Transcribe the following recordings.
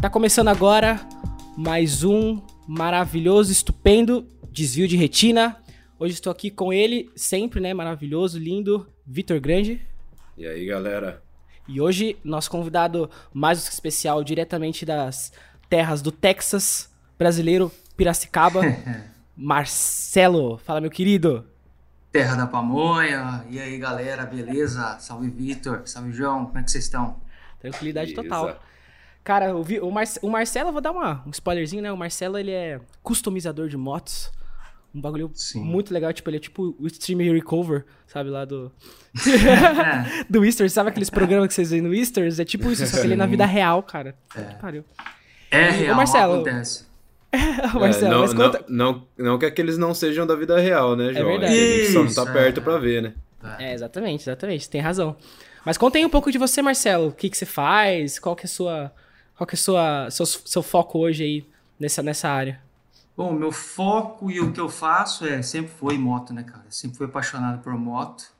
Tá começando agora mais um maravilhoso, estupendo desvio de retina. Hoje estou aqui com ele, sempre, né? Maravilhoso, lindo, Vitor Grande. E aí, galera? E hoje, nosso convidado mais especial, diretamente das terras do Texas, brasileiro, Piracicaba, Marcelo. Fala, meu querido. Terra da Pamonha. E aí, galera, beleza? Salve, Vitor. Salve, João. Como é que vocês estão? Tranquilidade Beleza. total. Cara, o, o, Mar o Marcelo, eu vou dar uma, um spoilerzinho, né? O Marcelo, ele é customizador de motos. Um bagulho Sim. muito legal, tipo, ele é tipo o Stream Recover, sabe, lá do... do Easter, sabe aqueles programas que vocês veem no Easter? É tipo isso, só que ele é na vida real, cara. É, pariu. É real, o Marcelo, acontece. o Marcelo, é, não, conta... não, não, não, que aqueles não sejam da vida real, né, João? É verdade. Isso, só não tá perto é. pra ver, né? É, exatamente, exatamente, tem razão. Mas conta aí um pouco de você, Marcelo. O que, que você faz? Qual que é a sua qual que é sua, seu, seu foco hoje aí nessa, nessa área? Bom, meu foco e o que eu faço é sempre foi moto, né, cara? Sempre fui apaixonado por moto.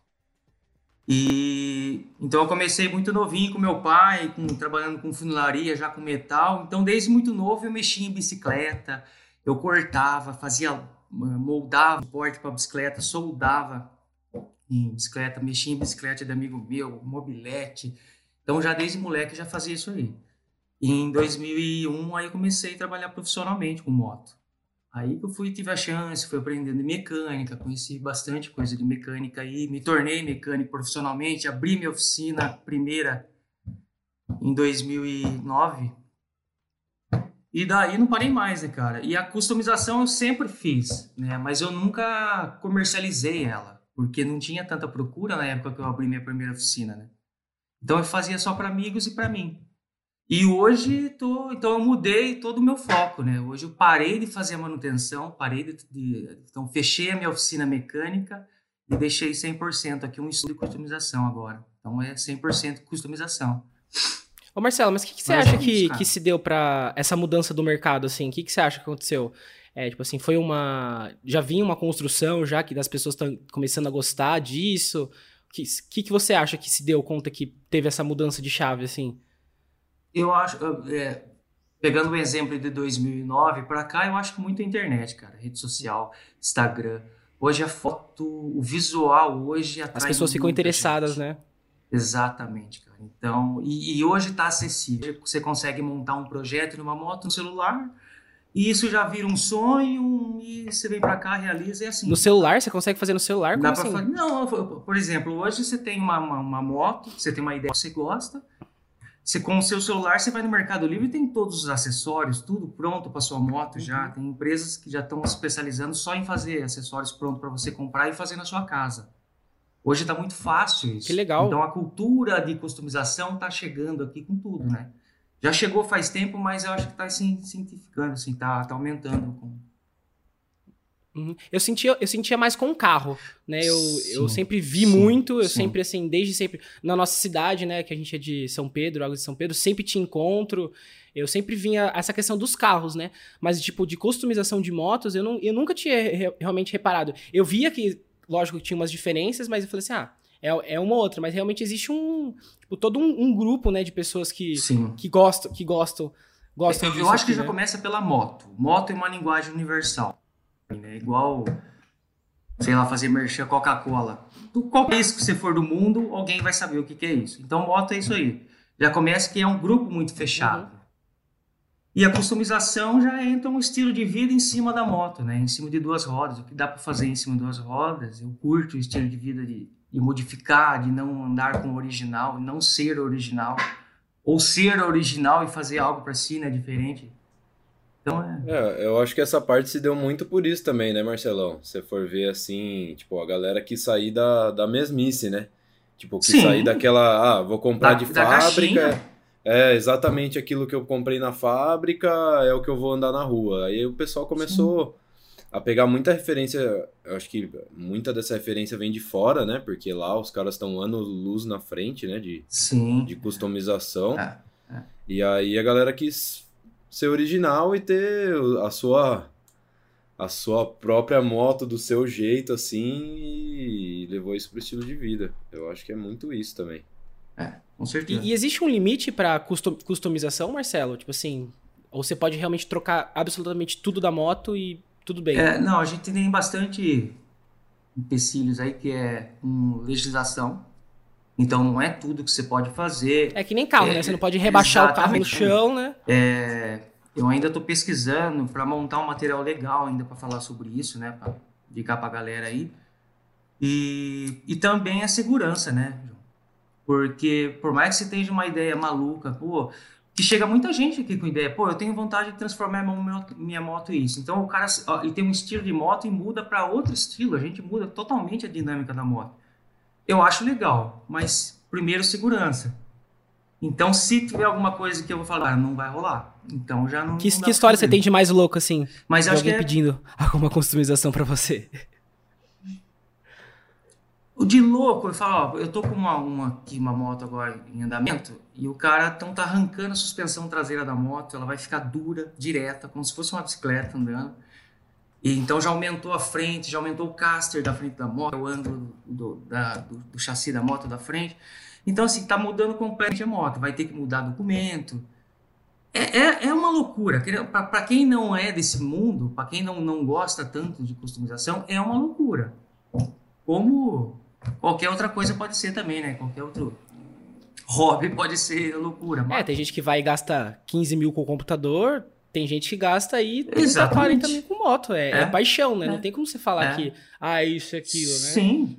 E então eu comecei muito novinho com meu pai, com, trabalhando com funilaria, já com metal. Então desde muito novo eu mexia em bicicleta, eu cortava, fazia moldava porte para bicicleta, soldava em bicicleta, mexia em bicicleta de amigo meu, mobilete. Então já desde moleque já fazia isso aí. E em 2001 aí comecei a trabalhar profissionalmente com moto. Aí que eu fui tive a chance, fui aprendendo mecânica, conheci bastante coisa de mecânica aí, me tornei mecânico profissionalmente, abri minha oficina primeira em 2009. E daí não parei mais, né, cara? E a customização eu sempre fiz, né? Mas eu nunca comercializei ela, porque não tinha tanta procura na época que eu abri minha primeira oficina, né? Então eu fazia só para amigos e para mim. E hoje tô, então eu mudei todo o meu foco, né? Hoje eu parei de fazer a manutenção, parei de, de então fechei a minha oficina mecânica e deixei 100% aqui um estudo de customização agora. Então é 100% customização. Ô Marcelo, mas o que, que, você mas acha é que, que se deu para essa mudança do mercado assim? O que, que você acha que aconteceu? É, tipo assim, foi uma já vinha uma construção já que as pessoas estão começando a gostar disso? O que, que que você acha que se deu conta que teve essa mudança de chave assim? Eu acho, é, pegando o exemplo de 2009 para cá, eu acho que muito a internet, cara, rede social, Instagram. Hoje a foto, o visual hoje atrai As pessoas ficam interessadas, gente. né? Exatamente, cara. Então, e, e hoje está acessível. Você consegue montar um projeto numa moto no celular e isso já vira um sonho e você vem para cá, realiza e é assim. No celular? Você consegue fazer no celular? Como Dá assim? Fazer... Não, por exemplo, hoje você tem uma, uma, uma moto, você tem uma ideia que você gosta, você com o seu celular, você vai no Mercado Livre e tem todos os acessórios, tudo pronto para sua moto já. Uhum. Tem empresas que já estão se especializando só em fazer acessórios prontos para você comprar e fazer na sua casa. Hoje está muito fácil isso. Que legal. Então a cultura de customização está chegando aqui com tudo, né? Já chegou faz tempo, mas eu acho que está se cientificando, assim, tá, tá aumentando com, Uhum. Eu sentia, eu sentia mais com o carro, né? Eu, eu sempre vi sim, muito, eu sim. sempre, assim, desde sempre. Na nossa cidade, né? Que a gente é de São Pedro, Águas de São Pedro, sempre te encontro. Eu sempre vinha essa questão dos carros, né? Mas, tipo, de customização de motos, eu, não, eu nunca tinha re realmente reparado. Eu via que, lógico, tinha umas diferenças, mas eu falei assim, ah, é, é uma ou outra. Mas realmente existe um, tipo, todo um, um grupo, né, de pessoas que, que gostam, que gostam, gostam eu, disso. Eu acho aqui, que já né? começa pela moto. Moto é uma linguagem universal né? Igual, sei lá, fazer merchan Coca-Cola. Qualquer país que você for do mundo, alguém vai saber o que, que, é isso. Então, moto é isso aí. Já começa que é um grupo muito fechado. Uhum. E a customização já entra um estilo de vida em cima da moto, né? Em cima de duas rodas. O que dá para fazer em cima de duas rodas? Eu curto o estilo de vida de, de modificar, de não andar com o original, não ser original. Ou ser original e fazer algo para si, né? Diferente. Então é... é... Eu acho que essa parte se deu muito por isso também, né, Marcelão? Se for ver assim, tipo, a galera que sair da, da mesmice, né? Tipo, que Sim. sair daquela, ah, vou comprar da, de fábrica. É exatamente aquilo que eu comprei na fábrica, é o que eu vou andar na rua. Aí o pessoal começou Sim. a pegar muita referência. Eu acho que muita dessa referência vem de fora, né? Porque lá os caras estão anos luz na frente, né? De, Sim. de customização. É, é. E aí a galera quis ser original e ter a sua a sua própria moto do seu jeito assim e levou isso pro estilo de vida. Eu acho que é muito isso também. É, com certeza. E, e existe um limite para customização, Marcelo? Tipo assim, ou você pode realmente trocar absolutamente tudo da moto e tudo bem? É, não, a gente tem bastante empecilhos aí que é com legislação. Então não é tudo que você pode fazer. É que nem carro, é, né? Você não pode rebaixar o carro no chão, né? É, eu ainda estou pesquisando para montar um material legal ainda para falar sobre isso, né? Para indicar para a galera aí. E, e também a segurança, né? Porque por mais que você tenha uma ideia maluca, pô, que chega muita gente aqui com ideia, pô, eu tenho vontade de transformar minha moto em isso. Então o cara ó, ele tem um estilo de moto e muda para outro estilo, a gente muda totalmente a dinâmica da moto. Eu acho legal, mas primeiro segurança. Então, se tiver alguma coisa que eu vou falar, não vai rolar. Então já não. Que, não que história você tem de mais louco, assim? Mas de acho alguém que é... pedindo alguma customização para você. O de louco, eu falo, ó, eu tô com uma, uma, aqui, uma moto agora em andamento e o cara então tá arrancando a suspensão traseira da moto, ela vai ficar dura, direta, como se fosse uma bicicleta andando. E então já aumentou a frente, já aumentou o caster da frente da moto, o ângulo do, da, do, do chassi da moto da frente. Então, assim, tá mudando completamente a moto, vai ter que mudar documento. É, é, é uma loucura. Para quem não é desse mundo, para quem não, não gosta tanto de customização, é uma loucura. Como qualquer outra coisa pode ser também, né? Qualquer outro hobby pode ser loucura. Mas... É, tem gente que vai e gasta 15 mil com o computador, tem gente que gasta aí 30, 40 mil com moto. É, é. é paixão, né? É. Não tem como você falar é. que, ah, isso e aquilo, né? Sim.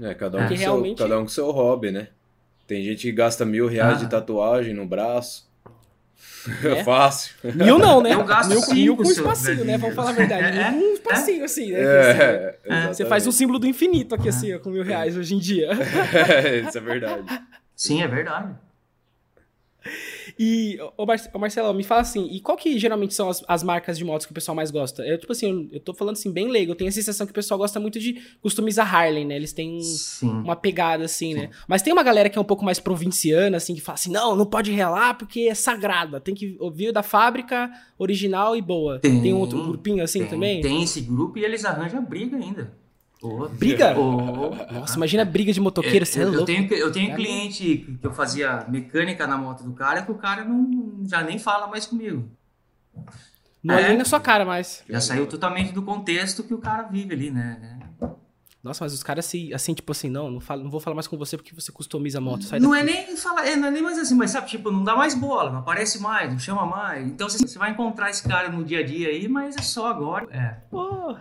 É, cada um, com realmente... seu, cada um com seu hobby, né? Tem gente que gasta mil reais ah. de tatuagem no braço. É. Fácil. Mil não, né? Eu gasto mil, cinco, mil com espacinho, né? Vamos falar a verdade. É, um espacinho, assim, né? É, você faz um símbolo do infinito aqui, assim, ó, com mil reais hoje em dia. isso é verdade. Sim, é verdade. E, ô, Marcelo, me fala assim, e qual que geralmente são as, as marcas de motos que o pessoal mais gosta? Eu, tipo assim, eu, eu tô falando assim, bem leigo, eu tenho a sensação que o pessoal gosta muito de customizar Harley, né? Eles têm Sim. uma pegada, assim, né? Sim. né? Mas tem uma galera que é um pouco mais provinciana, assim, que fala assim, não, não pode relar porque é sagrada, tem que ouvir da fábrica original e boa. Tem, tem outro grupinho assim tem, também? Tem esse grupo e eles arranjam briga ainda. Oh, briga? Oh, Nossa, imagina briga de motoqueiro, é, você é, eu, louco. Eu tenho, eu tenho cliente que eu fazia mecânica na moto do cara que o cara não, já nem fala mais comigo. Não é, nem na sua cara mais. Já saiu totalmente do contexto que o cara vive ali, né? Nossa, mas os caras assim, assim tipo assim, não, não, falo, não vou falar mais com você porque você customiza a moto. não daqui. é nem falar, é, não é nem mais assim, mas sabe, tipo, não dá mais bola, não aparece mais, não chama mais. Então você, você vai encontrar esse cara no dia a dia aí, mas é só agora. É. Pô.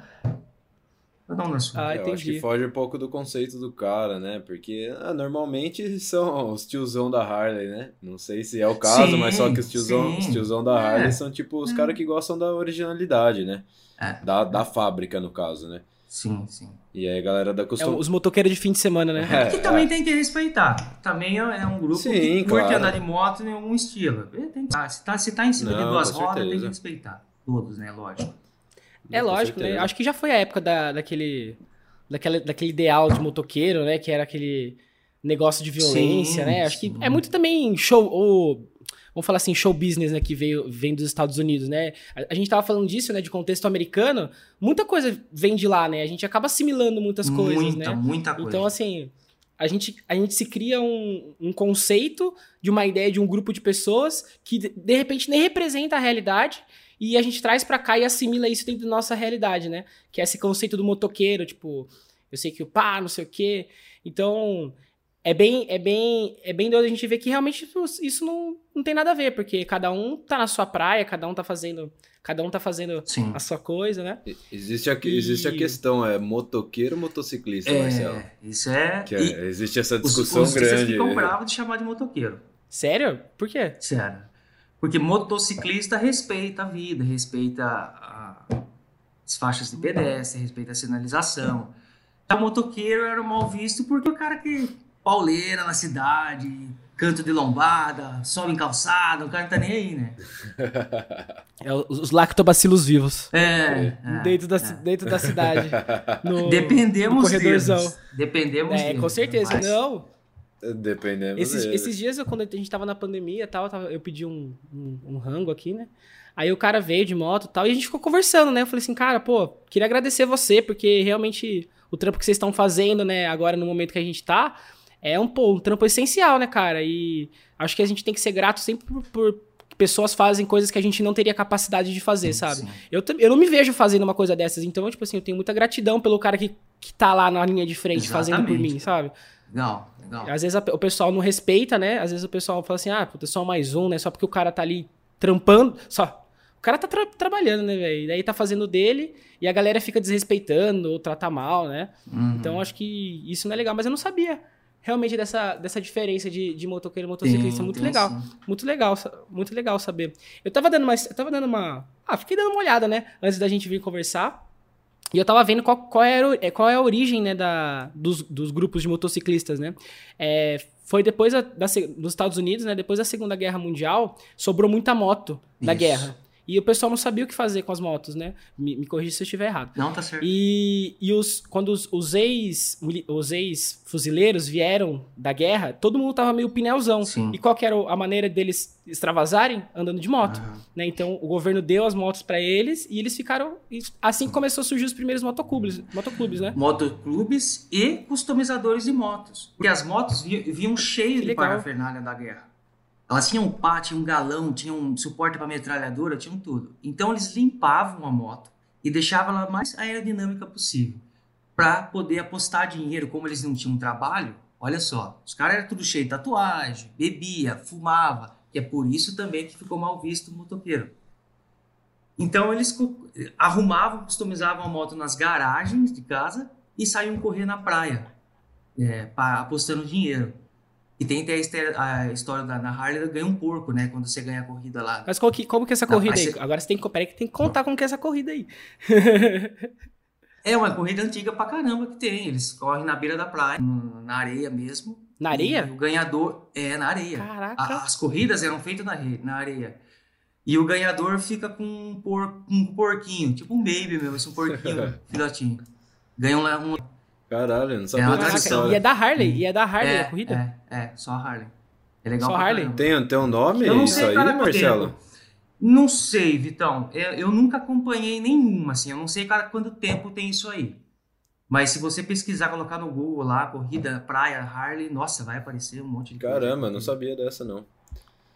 Cada um na sua. Ah, eu acho que foge um pouco do conceito do cara, né? Porque ah, normalmente são os tiozão da Harley, né? Não sei se é o caso, sim, mas só que os tiozão, os tiozão da é. Harley são tipo os é. caras que gostam da originalidade, né? É. Da, da fábrica, no caso, né? Sim, sim. E aí a galera da costum... É, os motoqueiros de fim de semana, né? É, que também é. tem que respeitar. Também é, é um grupo sim, que curte claro. andar de moto em algum estilo. Tem que... se, tá, se tá em cima Não, de duas rodas, tem que respeitar. Todos, né? Lógico. É lógico, né? Acho que já foi a época da, daquele, daquele, daquele ideal de motoqueiro, né? Que era aquele negócio de violência, sim, né? Acho sim. que é muito também show, ou, vamos falar assim, show business, né? Que veio, vem dos Estados Unidos, né? A, a gente tava falando disso, né? De contexto americano. Muita coisa vem de lá, né? A gente acaba assimilando muitas coisas, muita, né? Muita coisa. Então, assim... A gente, a gente se cria um, um conceito de uma ideia de um grupo de pessoas que, de repente, nem representa a realidade e a gente traz para cá e assimila isso dentro da nossa realidade, né? Que é esse conceito do motoqueiro, tipo, eu sei que o pá, não sei o quê. Então, é bem, é bem, é bem doido a gente ver que realmente isso não, não tem nada a ver, porque cada um tá na sua praia, cada um tá fazendo, cada um tá fazendo Sim. a sua coisa, né? Existe a, e... existe a questão, é motoqueiro ou motociclista, é, Marcelo? Isso é... é existe essa discussão os, os grande. ficam bravos de chamar de motoqueiro. Sério? Por quê? Sério. Porque motociclista respeita a vida, respeita a, as faixas de pedestre, respeita a sinalização. O motoqueiro era mal visto porque o cara que pauleira na cidade, canto de lombada, sobe em calçada, o cara não tá nem aí, né? É os lactobacilos vivos. É. é dentro, da, é. dentro da cidade. No, Dependemos no corredorzão. Deles. Dependemos É, deles, com certeza. Mas... Não, Dependendo esses, esses dias, eu, quando a gente tava na pandemia e tal, eu pedi um, um, um, rango aqui, né? Aí o cara veio de moto e tal, e a gente ficou conversando, né? Eu falei assim, cara, pô, queria agradecer você, porque realmente o trampo que vocês estão fazendo, né, agora no momento que a gente tá, é um, pô, um trampo essencial, né, cara? E acho que a gente tem que ser grato sempre por, por pessoas fazem coisas que a gente não teria capacidade de fazer, sabe? Eu, eu não me vejo fazendo uma coisa dessas, então, tipo assim, eu tenho muita gratidão pelo cara que, que tá lá na linha de frente Exatamente. fazendo por mim, sabe? Legal, legal. Às vezes a, o pessoal não respeita, né? Às vezes o pessoal fala assim, ah, puta, só mais um, né? Só porque o cara tá ali trampando, só. O cara tá tra trabalhando, né, velho? Daí tá fazendo dele e a galera fica desrespeitando ou trata mal, né? Uhum. Então acho que isso não é legal, mas eu não sabia realmente dessa, dessa diferença de, de motoqueiro e motociclista. Tem, muito tem legal. Muito legal. Muito legal saber. Eu tava dando uma. Eu tava dando uma. Ah, fiquei dando uma olhada, né? Antes da gente vir conversar. E eu tava vendo qual, qual, era, é, qual é a origem, né, da, dos, dos grupos de motociclistas, né? É, foi depois da, da, dos Estados Unidos, né? Depois da Segunda Guerra Mundial, sobrou muita moto da guerra. E o pessoal não sabia o que fazer com as motos, né? Me, me corrija se eu estiver errado. Não, tá certo. E, e os, quando os, os ex os ex-fuzileiros vieram da guerra, todo mundo tava meio pneuzão. Sim. E qual era a maneira deles extravasarem? Andando de moto. Uhum. Né? Então, o governo deu as motos para eles e eles ficaram... Assim começou a surgir os primeiros motoclubes, motoclubes né? Motoclubes e customizadores de motos. Porque as motos vinham cheias de parafernália da guerra. Elas tinham pá, tinham um galão, tinham um suporte para metralhadora, tinham tudo. Então eles limpavam a moto e deixavam ela mais aerodinâmica possível para poder apostar dinheiro. Como eles não tinham trabalho, olha só, os caras eram tudo cheio de tatuagem, bebia, fumava, que é por isso também que ficou mal visto o motoqueiro. Então eles arrumavam, customizavam a moto nas garagens de casa e saíam correr na praia, é, apostando dinheiro. E tem até a história da na Harley, ganha um porco, né? Quando você ganha a corrida lá. Mas qual que, como que é essa corrida aí? Você... Agora você tem que, peraí, que tem que contar como que é essa corrida aí. é uma corrida antiga pra caramba que tem. Eles correm na beira da praia, na areia mesmo. Na areia? O ganhador é na areia. Caraca. As corridas eram feitas na, na areia. E o ganhador fica com um, por, um porquinho, tipo um baby mesmo, esse um porquinho, filhotinho. Ganha um, um Caralho, não sabia é dessa história. E é da Harley, e é da Harley é, a corrida? É, é, só a Harley. É legal Só Harley? Tem, tem um nome eu não isso sei, aí, Marcelo? Tempo. Não sei, Vitão. Eu, eu, nunca acompanhei nenhuma, assim. Eu não sei cada quanto tempo tem isso aí. Mas se você pesquisar, colocar no Google lá, corrida, praia, Harley, nossa, vai aparecer um monte de Caramba, coisa. não sabia dessa, não.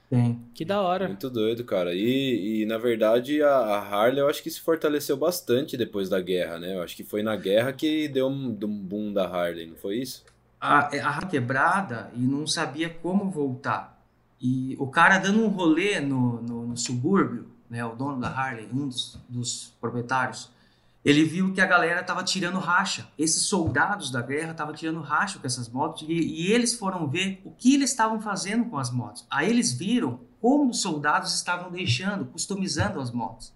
Tem. Que da hora. Muito doido, cara. E, e na verdade a, a, Harley eu acho que se fortaleceu bastante depois da guerra, né? Eu acho que foi na guerra que deu um, um boom da Harley, não foi isso? A, a quebrada e não sabia como voltar. E o cara dando um rolê no, no, no subúrbio, né? O dono da Harley, um dos, dos proprietários, ele viu que a galera estava tirando racha. Esses soldados da guerra estavam tirando racha com essas motos e, e, eles foram ver o que eles estavam fazendo com as motos. Aí eles viram como os soldados estavam deixando, customizando as motos.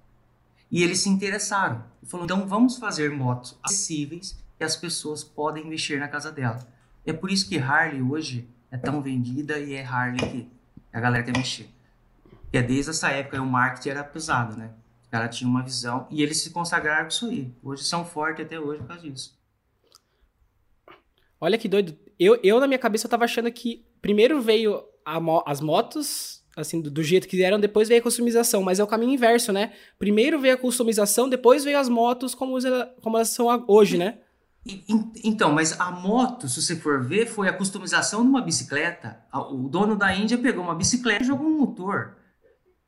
E eles se interessaram. E falou: então vamos fazer motos acessíveis que as pessoas podem mexer na casa dela. É por isso que Harley hoje é tão vendida e é Harley que a galera quer mexer. Porque desde essa época o marketing era pesado, né? Cara tinha uma visão e eles se consagraram com isso aí. Hoje são fortes até hoje por causa disso. Olha que doido. Eu, eu na minha cabeça, eu tava achando que primeiro veio mo as motos, assim, do, do, jeito que eram, depois veio a customização, mas é o caminho inverso, né? Primeiro veio a customização, depois veio as motos como, como elas são hoje, né? Então, mas a moto, se você for ver, foi a customização de uma bicicleta. O dono da Índia pegou uma bicicleta e jogou um motor.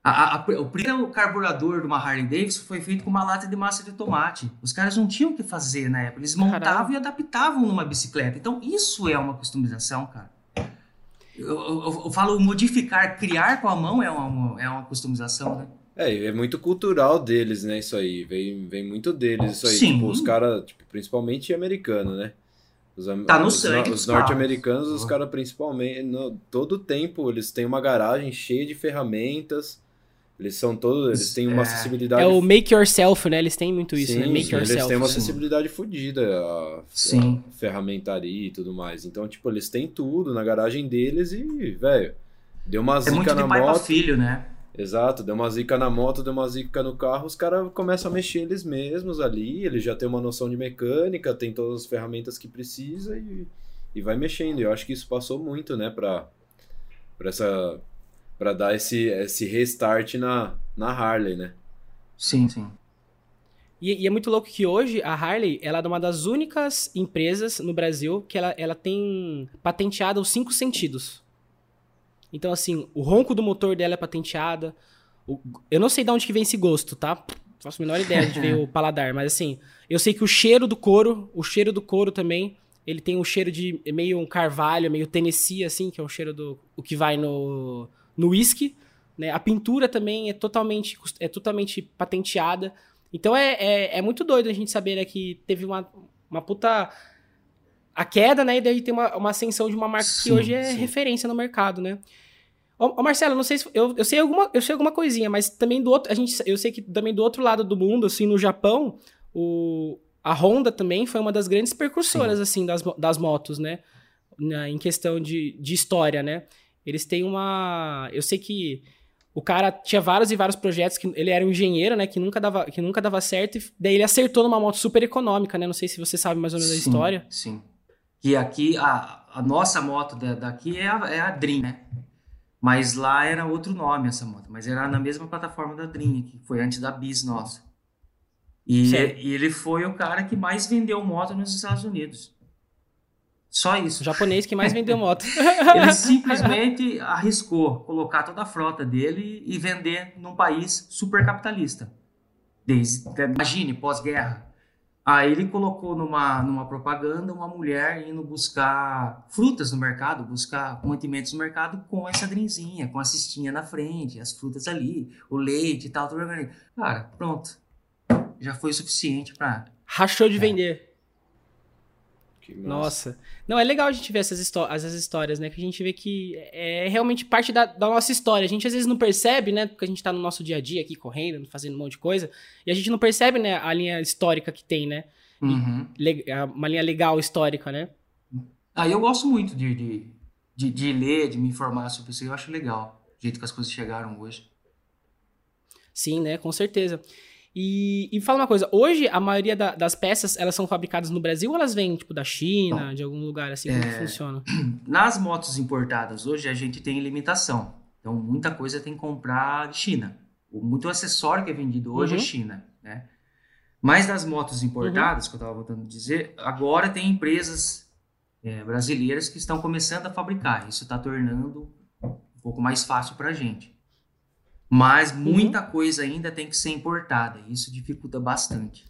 A, a, o primeiro carburador de uma Harley Davidson foi feito com uma lata de massa de tomate. Os caras não tinham o que fazer na época. Eles montavam Caramba. e adaptavam numa bicicleta. Então, isso é uma customização, cara. Eu, eu, eu, falo modificar, criar com a mão é uma, é uma customização, né? É, é muito cultural deles, né? Isso aí. Vem, vem muito deles, isso aí. Sim. Tipo, os caras, tipo, principalmente americano, né? Os, tá no sangue. Os, os norte-americanos, os caras principalmente, no, todo tempo, eles têm uma garagem cheia de ferramentas eles são todos, eles têm uma é. acessibilidade. É o make yourself, né? Eles têm muito isso, sim, né? Make sim, yourself. Eles têm uma acessibilidade fodida, a, sim. a ferramentaria e tudo mais. Então, tipo, eles têm tudo na garagem deles e, velho, deu uma zica é muito de na pai moto. Pra filho, né? Exato, deu uma zica na moto, deu uma zica no carro, os caras começam a mexer eles mesmos ali, eles já têm uma noção de mecânica, tem todas as ferramentas que precisa e, e vai mexendo. Eu acho que isso passou muito, né, pra, pra essa para dar esse, esse restart na, na Harley, né? Sim, sim. E, e, é muito louco que hoje a Harley ela é uma das únicas empresas no Brasil que ela, ela tem patenteado os cinco sentidos. Então, assim, o ronco do motor dela é patenteada. O, eu não sei de onde que vem esse gosto, tá? Faço a menor ideia de ver o paladar, mas assim, eu sei que o cheiro do couro, o cheiro do couro também, ele tem um cheiro de meio um carvalho, meio Tennessee, assim, que é o cheiro do o que vai no no whisky, né? A pintura também é totalmente é totalmente patenteada. Então é, é, é muito doido a gente saber né, que teve uma, uma puta a queda, né? E daí tem uma, uma ascensão de uma marca sim, que hoje é sim. referência no mercado, né? Ô, ô, Marcelo, não sei se eu, eu sei alguma eu sei alguma coisinha, mas também do outro, a gente eu sei que também do outro lado do mundo, assim, no Japão, o a Honda também foi uma das grandes percursoras, Sim. assim, das, das motos, né? Na, em questão de, de história, né? Eles têm uma. Eu sei que o cara tinha vários e vários projetos que ele era um engenheiro, né? Que nunca dava, que nunca dava certo. E daí ele acertou numa moto super econômica, né? Não sei se você sabe mais ou menos sim, a história. Sim. E aqui, a, a nossa moto daqui é a, é a Dream, né? Mas lá era outro nome essa moto. Mas era na mesma plataforma da Dream, que foi antes da Bis nossa. E, e, ele foi o cara que mais vendeu moto nos Estados Unidos. Só isso. O japonês que mais vendeu moto. ele simplesmente arriscou colocar toda a frota dele e vender num país super capitalista. Desde, imagine, pós-guerra. Aí ele colocou numa, numa propaganda uma mulher indo buscar frutas no mercado, buscar mantimentos no mercado com essa drinzinha, com a cestinha na frente, as frutas ali, o leite e tal. Tudo Cara, pronto já foi suficiente para Rachou de é. vender. Nossa. Não, é legal a gente ver essas, essas histórias, né? Que a gente vê que é realmente parte da, da, nossa história. A gente às vezes não percebe, né? Porque a gente tá no nosso dia a dia aqui correndo, fazendo um monte de coisa. E a gente não percebe, né? A linha histórica que tem, né? Uhum. E, uma linha legal histórica, né? Ah, eu gosto muito de, de, de, de ler, de me informar sobre isso. Eu acho legal o jeito que as coisas chegaram hoje. Sim, né? Com certeza. E, e fala uma coisa, hoje a maioria da, das peças, elas são fabricadas no Brasil ou elas vêm, tipo, da China, de algum lugar assim? Como é, que funciona? Nas motos importadas, hoje a gente tem limitação. Então, muita coisa tem que comprar de China. Muito acessório que é vendido hoje é uhum. é China, né? Mas das motos importadas, uhum. que eu estava voltando a dizer, agora tem empresas é, brasileiras que estão começando a fabricar. Isso está tornando um pouco mais fácil para a gente. Mas uhum. muita uhum. coisa ainda tem que ser importada. E isso dificulta bastante.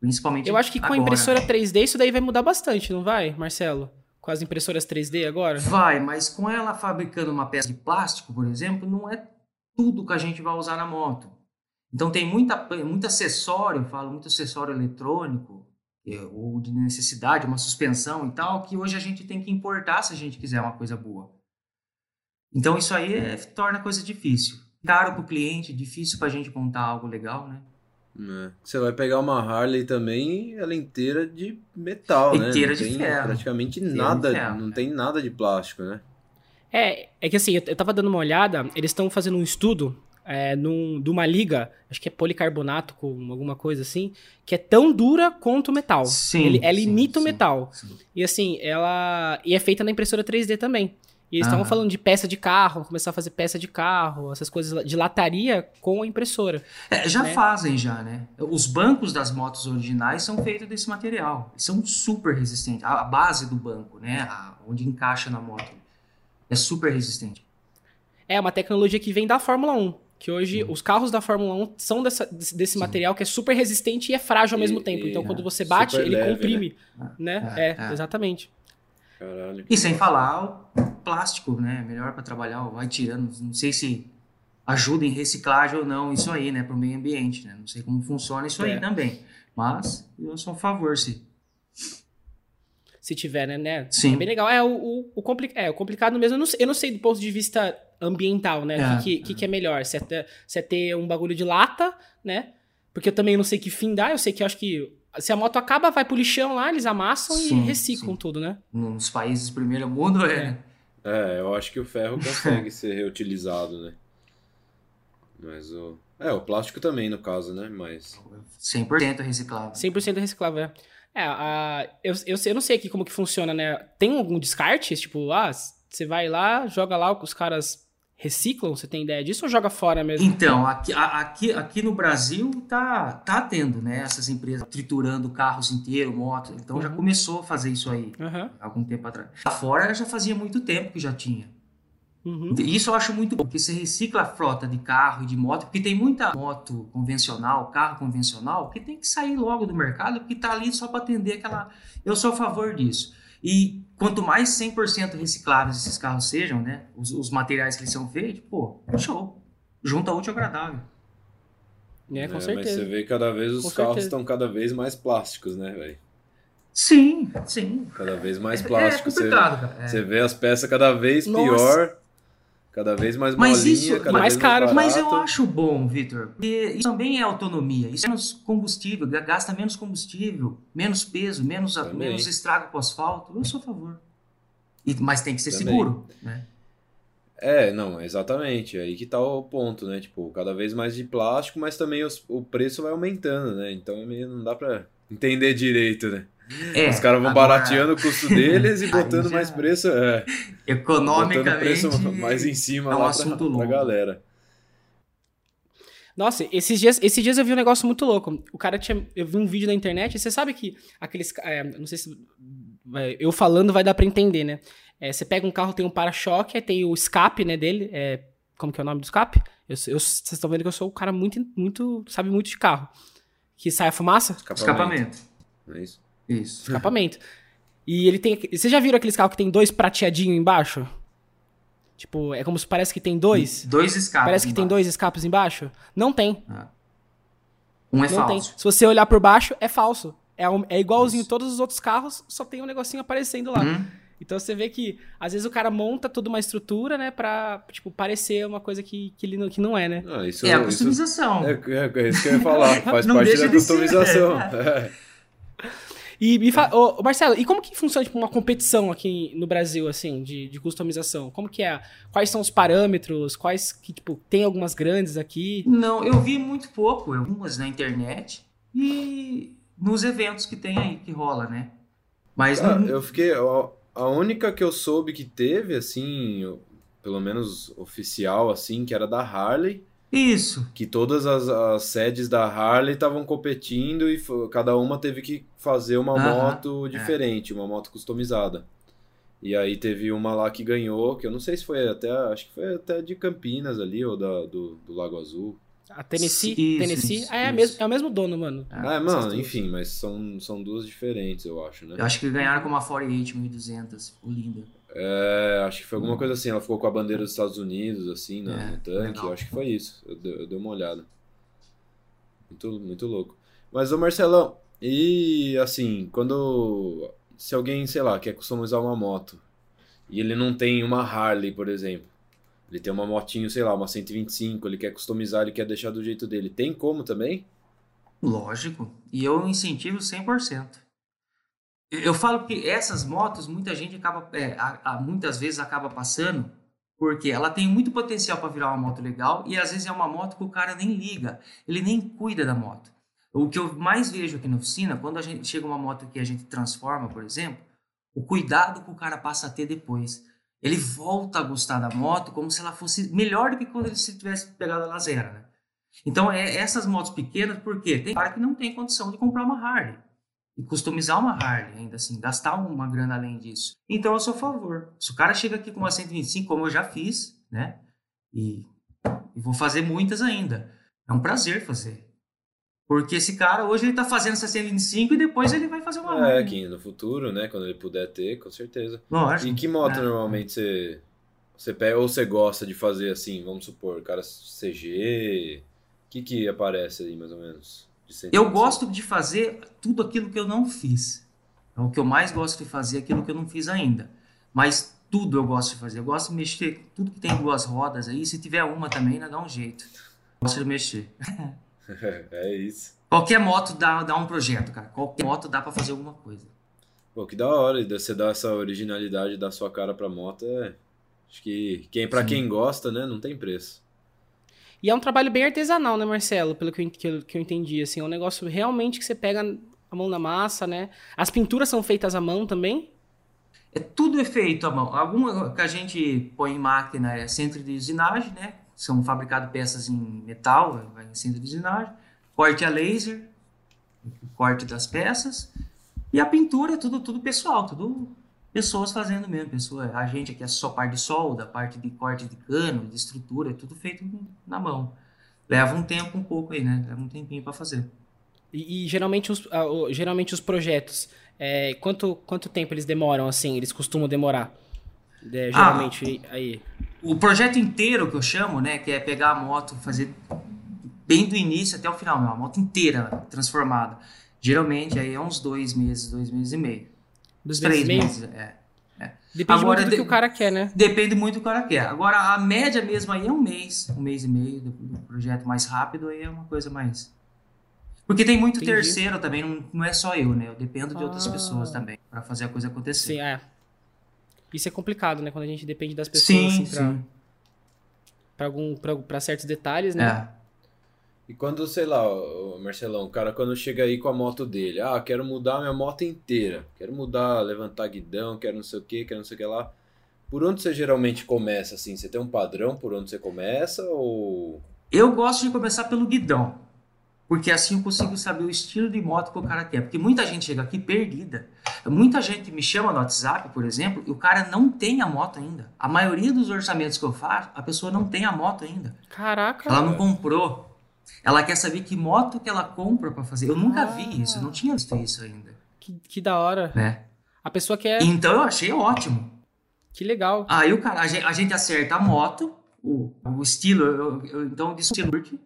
Principalmente Eu acho que com agora. a impressora 3D isso daí vai mudar bastante, não vai, Marcelo? Com as impressoras 3D agora? Vai, mas com ela fabricando uma peça de plástico, por exemplo, não é tudo que a gente vai usar na moto. Então tem muita, muito acessório, falo muito acessório eletrônico, é, ou de necessidade, uma suspensão e tal, que hoje a gente tem que importar se a gente quiser uma coisa boa. Então isso aí é, torna a coisa difícil caro para o cliente, difícil para a gente montar algo legal, né? É. Você vai pegar uma Harley também, ela é inteira de metal, né? Inteira de ferro. Praticamente inteira nada, ferro, não tem nada de plástico, né? É, é que assim, eu, eu tava dando uma olhada, eles estão fazendo um estudo é, num, de uma liga, acho que é policarbonato com alguma coisa assim, que é tão dura quanto o metal. Sim. Ele, ela imita sim, o metal. Sim. E assim, ela. E é feita na impressora 3D também. E eles estavam falando de peça de carro, começar a fazer peça de carro, essas coisas de lataria com a impressora. É, já né? fazem já, né? Os bancos das motos originais são feitos desse material. São super resistentes. A base do banco, né? A, onde encaixa na moto, é super resistente. É uma tecnologia que vem da Fórmula 1. Que hoje os carros da Fórmula 1 são dessa, desse Sim. material que é super resistente e é frágil ao mesmo tempo. Então, quando você bate, ele leve, comprime. Né? né? É, é, é, exatamente. Caralho. E sem falar o plástico, né? Melhor para trabalhar, vai tirando. Não sei se ajuda em reciclagem ou não isso aí, né? Para o meio ambiente, né? Não sei como funciona isso é. aí também. Mas eu sou a favor, se. Se tiver, né? né? Sim. É bem legal. É, o, o, o, compli é, o complicado mesmo, eu não, sei, eu não sei do ponto de vista ambiental, né? O é. que, que, que, é melhor? Se é, ter, se é ter um bagulho de lata, né? Porque eu também não sei que fim dá, eu sei que eu acho que se a moto acaba, vai pro lixão lá, eles amassam sim, e reciclam sim. tudo, né? Nos países primeiro mundo é. É, eu acho que o ferro consegue ser reutilizado, né? Mas o. É, o plástico também, no caso, né? Mas. 100% reciclável. 100% reciclável, é. É, a, eu, eu, eu não sei aqui como que funciona, né? Tem algum descarte? Tipo, ah, você vai lá, joga lá, os caras reciclam? Você tem ideia disso ou joga fora mesmo? Então, aqui, aqui, aqui no Brasil tá, tá tendo, né? Essas empresas triturando carros inteiros, motos. Então uhum. já começou a fazer isso aí uhum. algum tempo atrás. Lá fora já fazia muito tempo que já tinha. Uhum. Isso eu acho muito bom, porque você recicla a frota de carro e de moto, porque tem muita moto convencional, carro convencional, que tem que sair logo do mercado, porque tá ali só para atender aquela. Eu sou a favor disso. E quanto mais 100% recicláveis esses carros sejam, né? Os, os, materiais que eles são feitos, pô, show. Junta útil ao agradável. É, com é, certeza. Mas você vê cada vez os com carros certeza. estão cada vez mais plásticos, né, velho? Sim, sim. Cada vez mais plásticos. É, é complicado, você, cara. É. Você vê as peças cada vez Nossa. pior. Cada vez mais mas molinha, isso, cada mais vez caro. Mais mas eu acho bom, Vitor, porque isso também é autonomia. Isso é menos combustível, gasta menos combustível, menos peso, menos, menos estrago para o asfalto. Eu sou a favor. E, mas tem que ser também. seguro, né? É, não, exatamente. Aí que tá o ponto, né? Tipo, cada vez mais de plástico, mas também os, o preço vai aumentando, né? Então não dá para entender direito, né? É, Os caras vão agora... barateando o custo deles e botando já... mais preço. É, Economicamente. preço mais em cima é um lá assunto pra, pra galera. Nossa, esses dias, esses dias eu vi um negócio muito louco. O cara tinha. Eu vi um vídeo na internet, e você sabe que aqueles. É, não sei se. Eu falando vai dar pra entender, né? É, você pega um carro, tem um para-choque, tem o escape, né, dele. É, como que é o nome do escape? Eu, eu, vocês estão vendo que eu sou um cara muito, muito. sabe muito de carro. Que sai a fumaça? Escapamento. Escapamento. É isso. Isso. Escapamento. E ele tem. Vocês já viram aqueles carros que tem dois prateadinhos embaixo? Tipo, é como se parece que tem dois. Dois escapes. Parece que embaixo. tem dois escapes embaixo? Não tem. Ah. Um é Não falso. Tem. Se você olhar por baixo, é falso. É, um, é igualzinho Isso. todos os outros carros, só tem um negocinho aparecendo lá. Uhum. Então você vê que, às vezes, o cara monta toda uma estrutura, né, pra, tipo, parecer uma coisa que, que, ele, que não é, né? Ah, isso, é a customização. é, é, é, isso que eu ia falar. Faz parte da customização. É. E me fala, ô, Marcelo, e como que funciona tipo, uma competição aqui no Brasil, assim, de, de customização? Como que é? Quais são os parâmetros? Quais que, tipo, tem algumas grandes aqui? Não, eu vi muito pouco, algumas na internet e nos eventos que tem aí, que rola, né? Mas ah, não... eu fiquei. A única que eu soube que teve, assim, pelo menos oficial, assim, que era da Harley isso. Que todas as, as sedes da Harley estavam competindo e cada uma teve que fazer uma moto é. diferente, é. uma moto customizada. E aí teve uma lá que ganhou, que eu não sei se foi até, acho que foi até de Campinas ali, ou da, do, do Lago Azul. A Tennessee? Isso, Tennessee? Isso, ah, é, mesmo, é o mesmo dono, mano. Ah, é, mano, enfim, mas são, são duas diferentes, eu acho, né? Eu acho que ganharam com uma 48 1200, linda. É, acho que foi alguma coisa assim. Ela ficou com a bandeira dos Estados Unidos, assim, no, é, no tanque. Eu acho que foi isso. Eu, eu, dei uma olhada. Muito, muito louco. Mas, ô Marcelão, e assim, quando. Se alguém, sei lá, quer customizar uma moto e ele não tem uma Harley, por exemplo. Ele tem uma motinho, sei lá, uma 125, ele quer customizar, ele quer deixar do jeito dele. Tem como também? Lógico. E eu incentivo 100%. Eu falo que essas motos, muita gente acaba, é, a, a, muitas vezes acaba passando, porque ela tem muito potencial para virar uma moto legal e às vezes é uma moto que o cara nem liga, ele nem cuida da moto. O que eu mais vejo aqui na oficina, quando a gente chega uma moto que a gente transforma, por exemplo, o cuidado que o cara passa a ter depois. Ele volta a gostar da moto como se ela fosse melhor do que quando ele se tivesse pegado ela zero, né? Então, é essas motos pequenas, por quê? Tem cara que não tem condição de comprar uma Harley e customizar uma Harley ainda assim, gastar uma grana além disso. Então eu sou a favor. Se o cara chega aqui com uma 125, como eu já fiz, né? E, e vou fazer muitas ainda. É um prazer fazer. Porque esse cara hoje ele tá fazendo essa 125 e depois ele vai fazer uma É, Harley. aqui no futuro, né? Quando ele puder ter, com certeza. Lógico. E que moto é. normalmente você, você pega ou você gosta de fazer assim, vamos supor, cara CG. O que que aparece aí mais ou menos? Eu gosto de fazer tudo aquilo que eu não fiz. É o que eu mais gosto de fazer, aquilo que eu não fiz ainda. Mas tudo eu gosto de fazer. Eu gosto de mexer tudo que tem duas rodas aí. Se tiver uma também, ainda dá um jeito. Gosto de mexer. é isso. Qualquer moto dá, dá um projeto, cara. Qualquer moto dá para fazer alguma coisa. Pô, que da hora. Você dar essa originalidade da sua cara pra moto é. Acho que quem, pra Sim. quem gosta, né, não tem preço. E é um trabalho bem artesanal, né, Marcelo? Pelo que eu, que eu, entendi. Assim, é um negócio realmente que você pega a mão na massa, né? As pinturas são feitas à mão também? É tudo é feito à mão. Alguma que a gente põe em máquina é centro de usinagem, né? São fabricadas peças em metal, vai em centro de usinagem. Corte a laser, corte das peças. E a pintura, tudo, tudo pessoal, tudo pessoas fazendo mesmo. Pessoa, a gente aqui é só parte de solda, parte de corte de cano, de estrutura, é tudo feito na mão. Leva um tempo um pouco aí, né? Leva um tempinho para fazer. E, e, geralmente, os, geralmente os projetos, é, quanto, quanto tempo eles demoram, assim? Eles costumam demorar? É, geralmente, ah, aí. O projeto inteiro que eu chamo, né? Que é pegar a moto, fazer bem do início até o final, a moto inteira transformada. Geralmente aí é uns dois meses, dois meses e meio. Dos três meses? é. é. Depende Agora, muito do que o cara quer, né? Depende muito do que o cara quer. Agora, a média mesmo aí é um mês, um mês e meio do, do projeto mais rápido, aí é uma coisa mais porque tem muito Entendi. terceiro também, não, não é só eu, né? Eu dependo de outras ah. pessoas também para fazer a coisa acontecer. Sim, é. Isso é complicado, né? Quando a gente depende das pessoas sim, assim, pra, sim. Pra, algum, pra, pra certos detalhes, né? É. E quando, sei lá, Marcelão, o cara quando chega aí com a moto dele, ah, quero mudar minha moto inteira, quero mudar, levantar guidão, quero não sei o que, quero não sei o que lá. Por onde você geralmente começa, assim? Você tem um padrão por onde você começa ou... Eu gosto de começar pelo guidão. Porque assim eu consigo saber o estilo de moto que o cara quer. Porque muita gente chega aqui perdida. Muita gente me chama no WhatsApp, por exemplo, e o cara não tem a moto ainda. A maioria dos orçamentos que eu faço, a pessoa não tem a moto ainda. Caraca. Ela não comprou. Ela quer saber que moto que ela compra para fazer. Eu nunca vi ah. isso, eu não tinha visto isso ainda. Que, que da hora. É. A pessoa quer. Então eu achei ótimo. Que legal. Aí o cara, a gente, a gente acerta a moto, o, o estilo, eu, eu, então de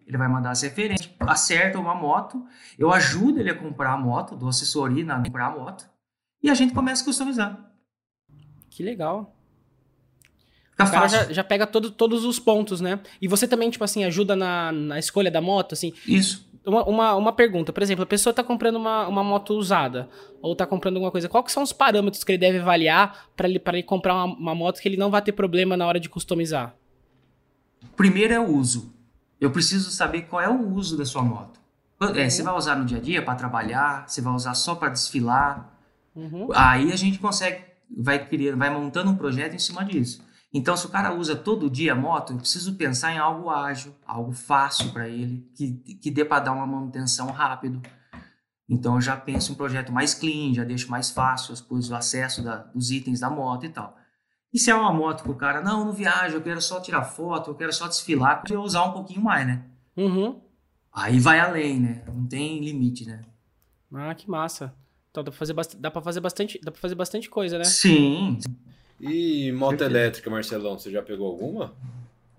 ele vai mandar as referências, acerta uma moto, eu ajudo ele a comprar a moto, dou assessoria na comprar a moto, e a gente começa a customizar. Que legal. O cara já, já, pega todo, todos os pontos, né? E você também, tipo assim, ajuda na, na escolha da moto, assim? Isso. Uma, uma, uma pergunta, por exemplo, a pessoa está comprando uma, uma moto usada, ou está comprando alguma coisa, quais são os parâmetros que ele deve avaliar para ele, ele comprar uma, uma moto que ele não vai ter problema na hora de customizar? Primeiro é o uso. Eu preciso saber qual é o uso da sua moto. É, você vai usar no dia a dia para trabalhar? Você vai usar só para desfilar? Uhum. Aí a gente consegue, vai criando, vai montando um projeto em cima disso. Então, se o cara usa todo dia a moto, eu preciso pensar em algo ágil, algo fácil para ele, que, que dê para dar uma manutenção rápido. Então, eu já penso em um projeto mais clean, já deixo mais fácil as coisas, o acesso da, dos itens da moto e tal. E se é uma moto que o cara, não, não viaja, eu quero só tirar foto, eu quero só desfilar, eu usar um pouquinho mais, né? Uhum. Aí vai além, né? Não tem limite, né? Ah, que massa. Então dá pra fazer, bast... dá pra fazer, bastante... dá pra fazer bastante coisa, né? Sim. E moto elétrica, Marcelão, você já pegou alguma?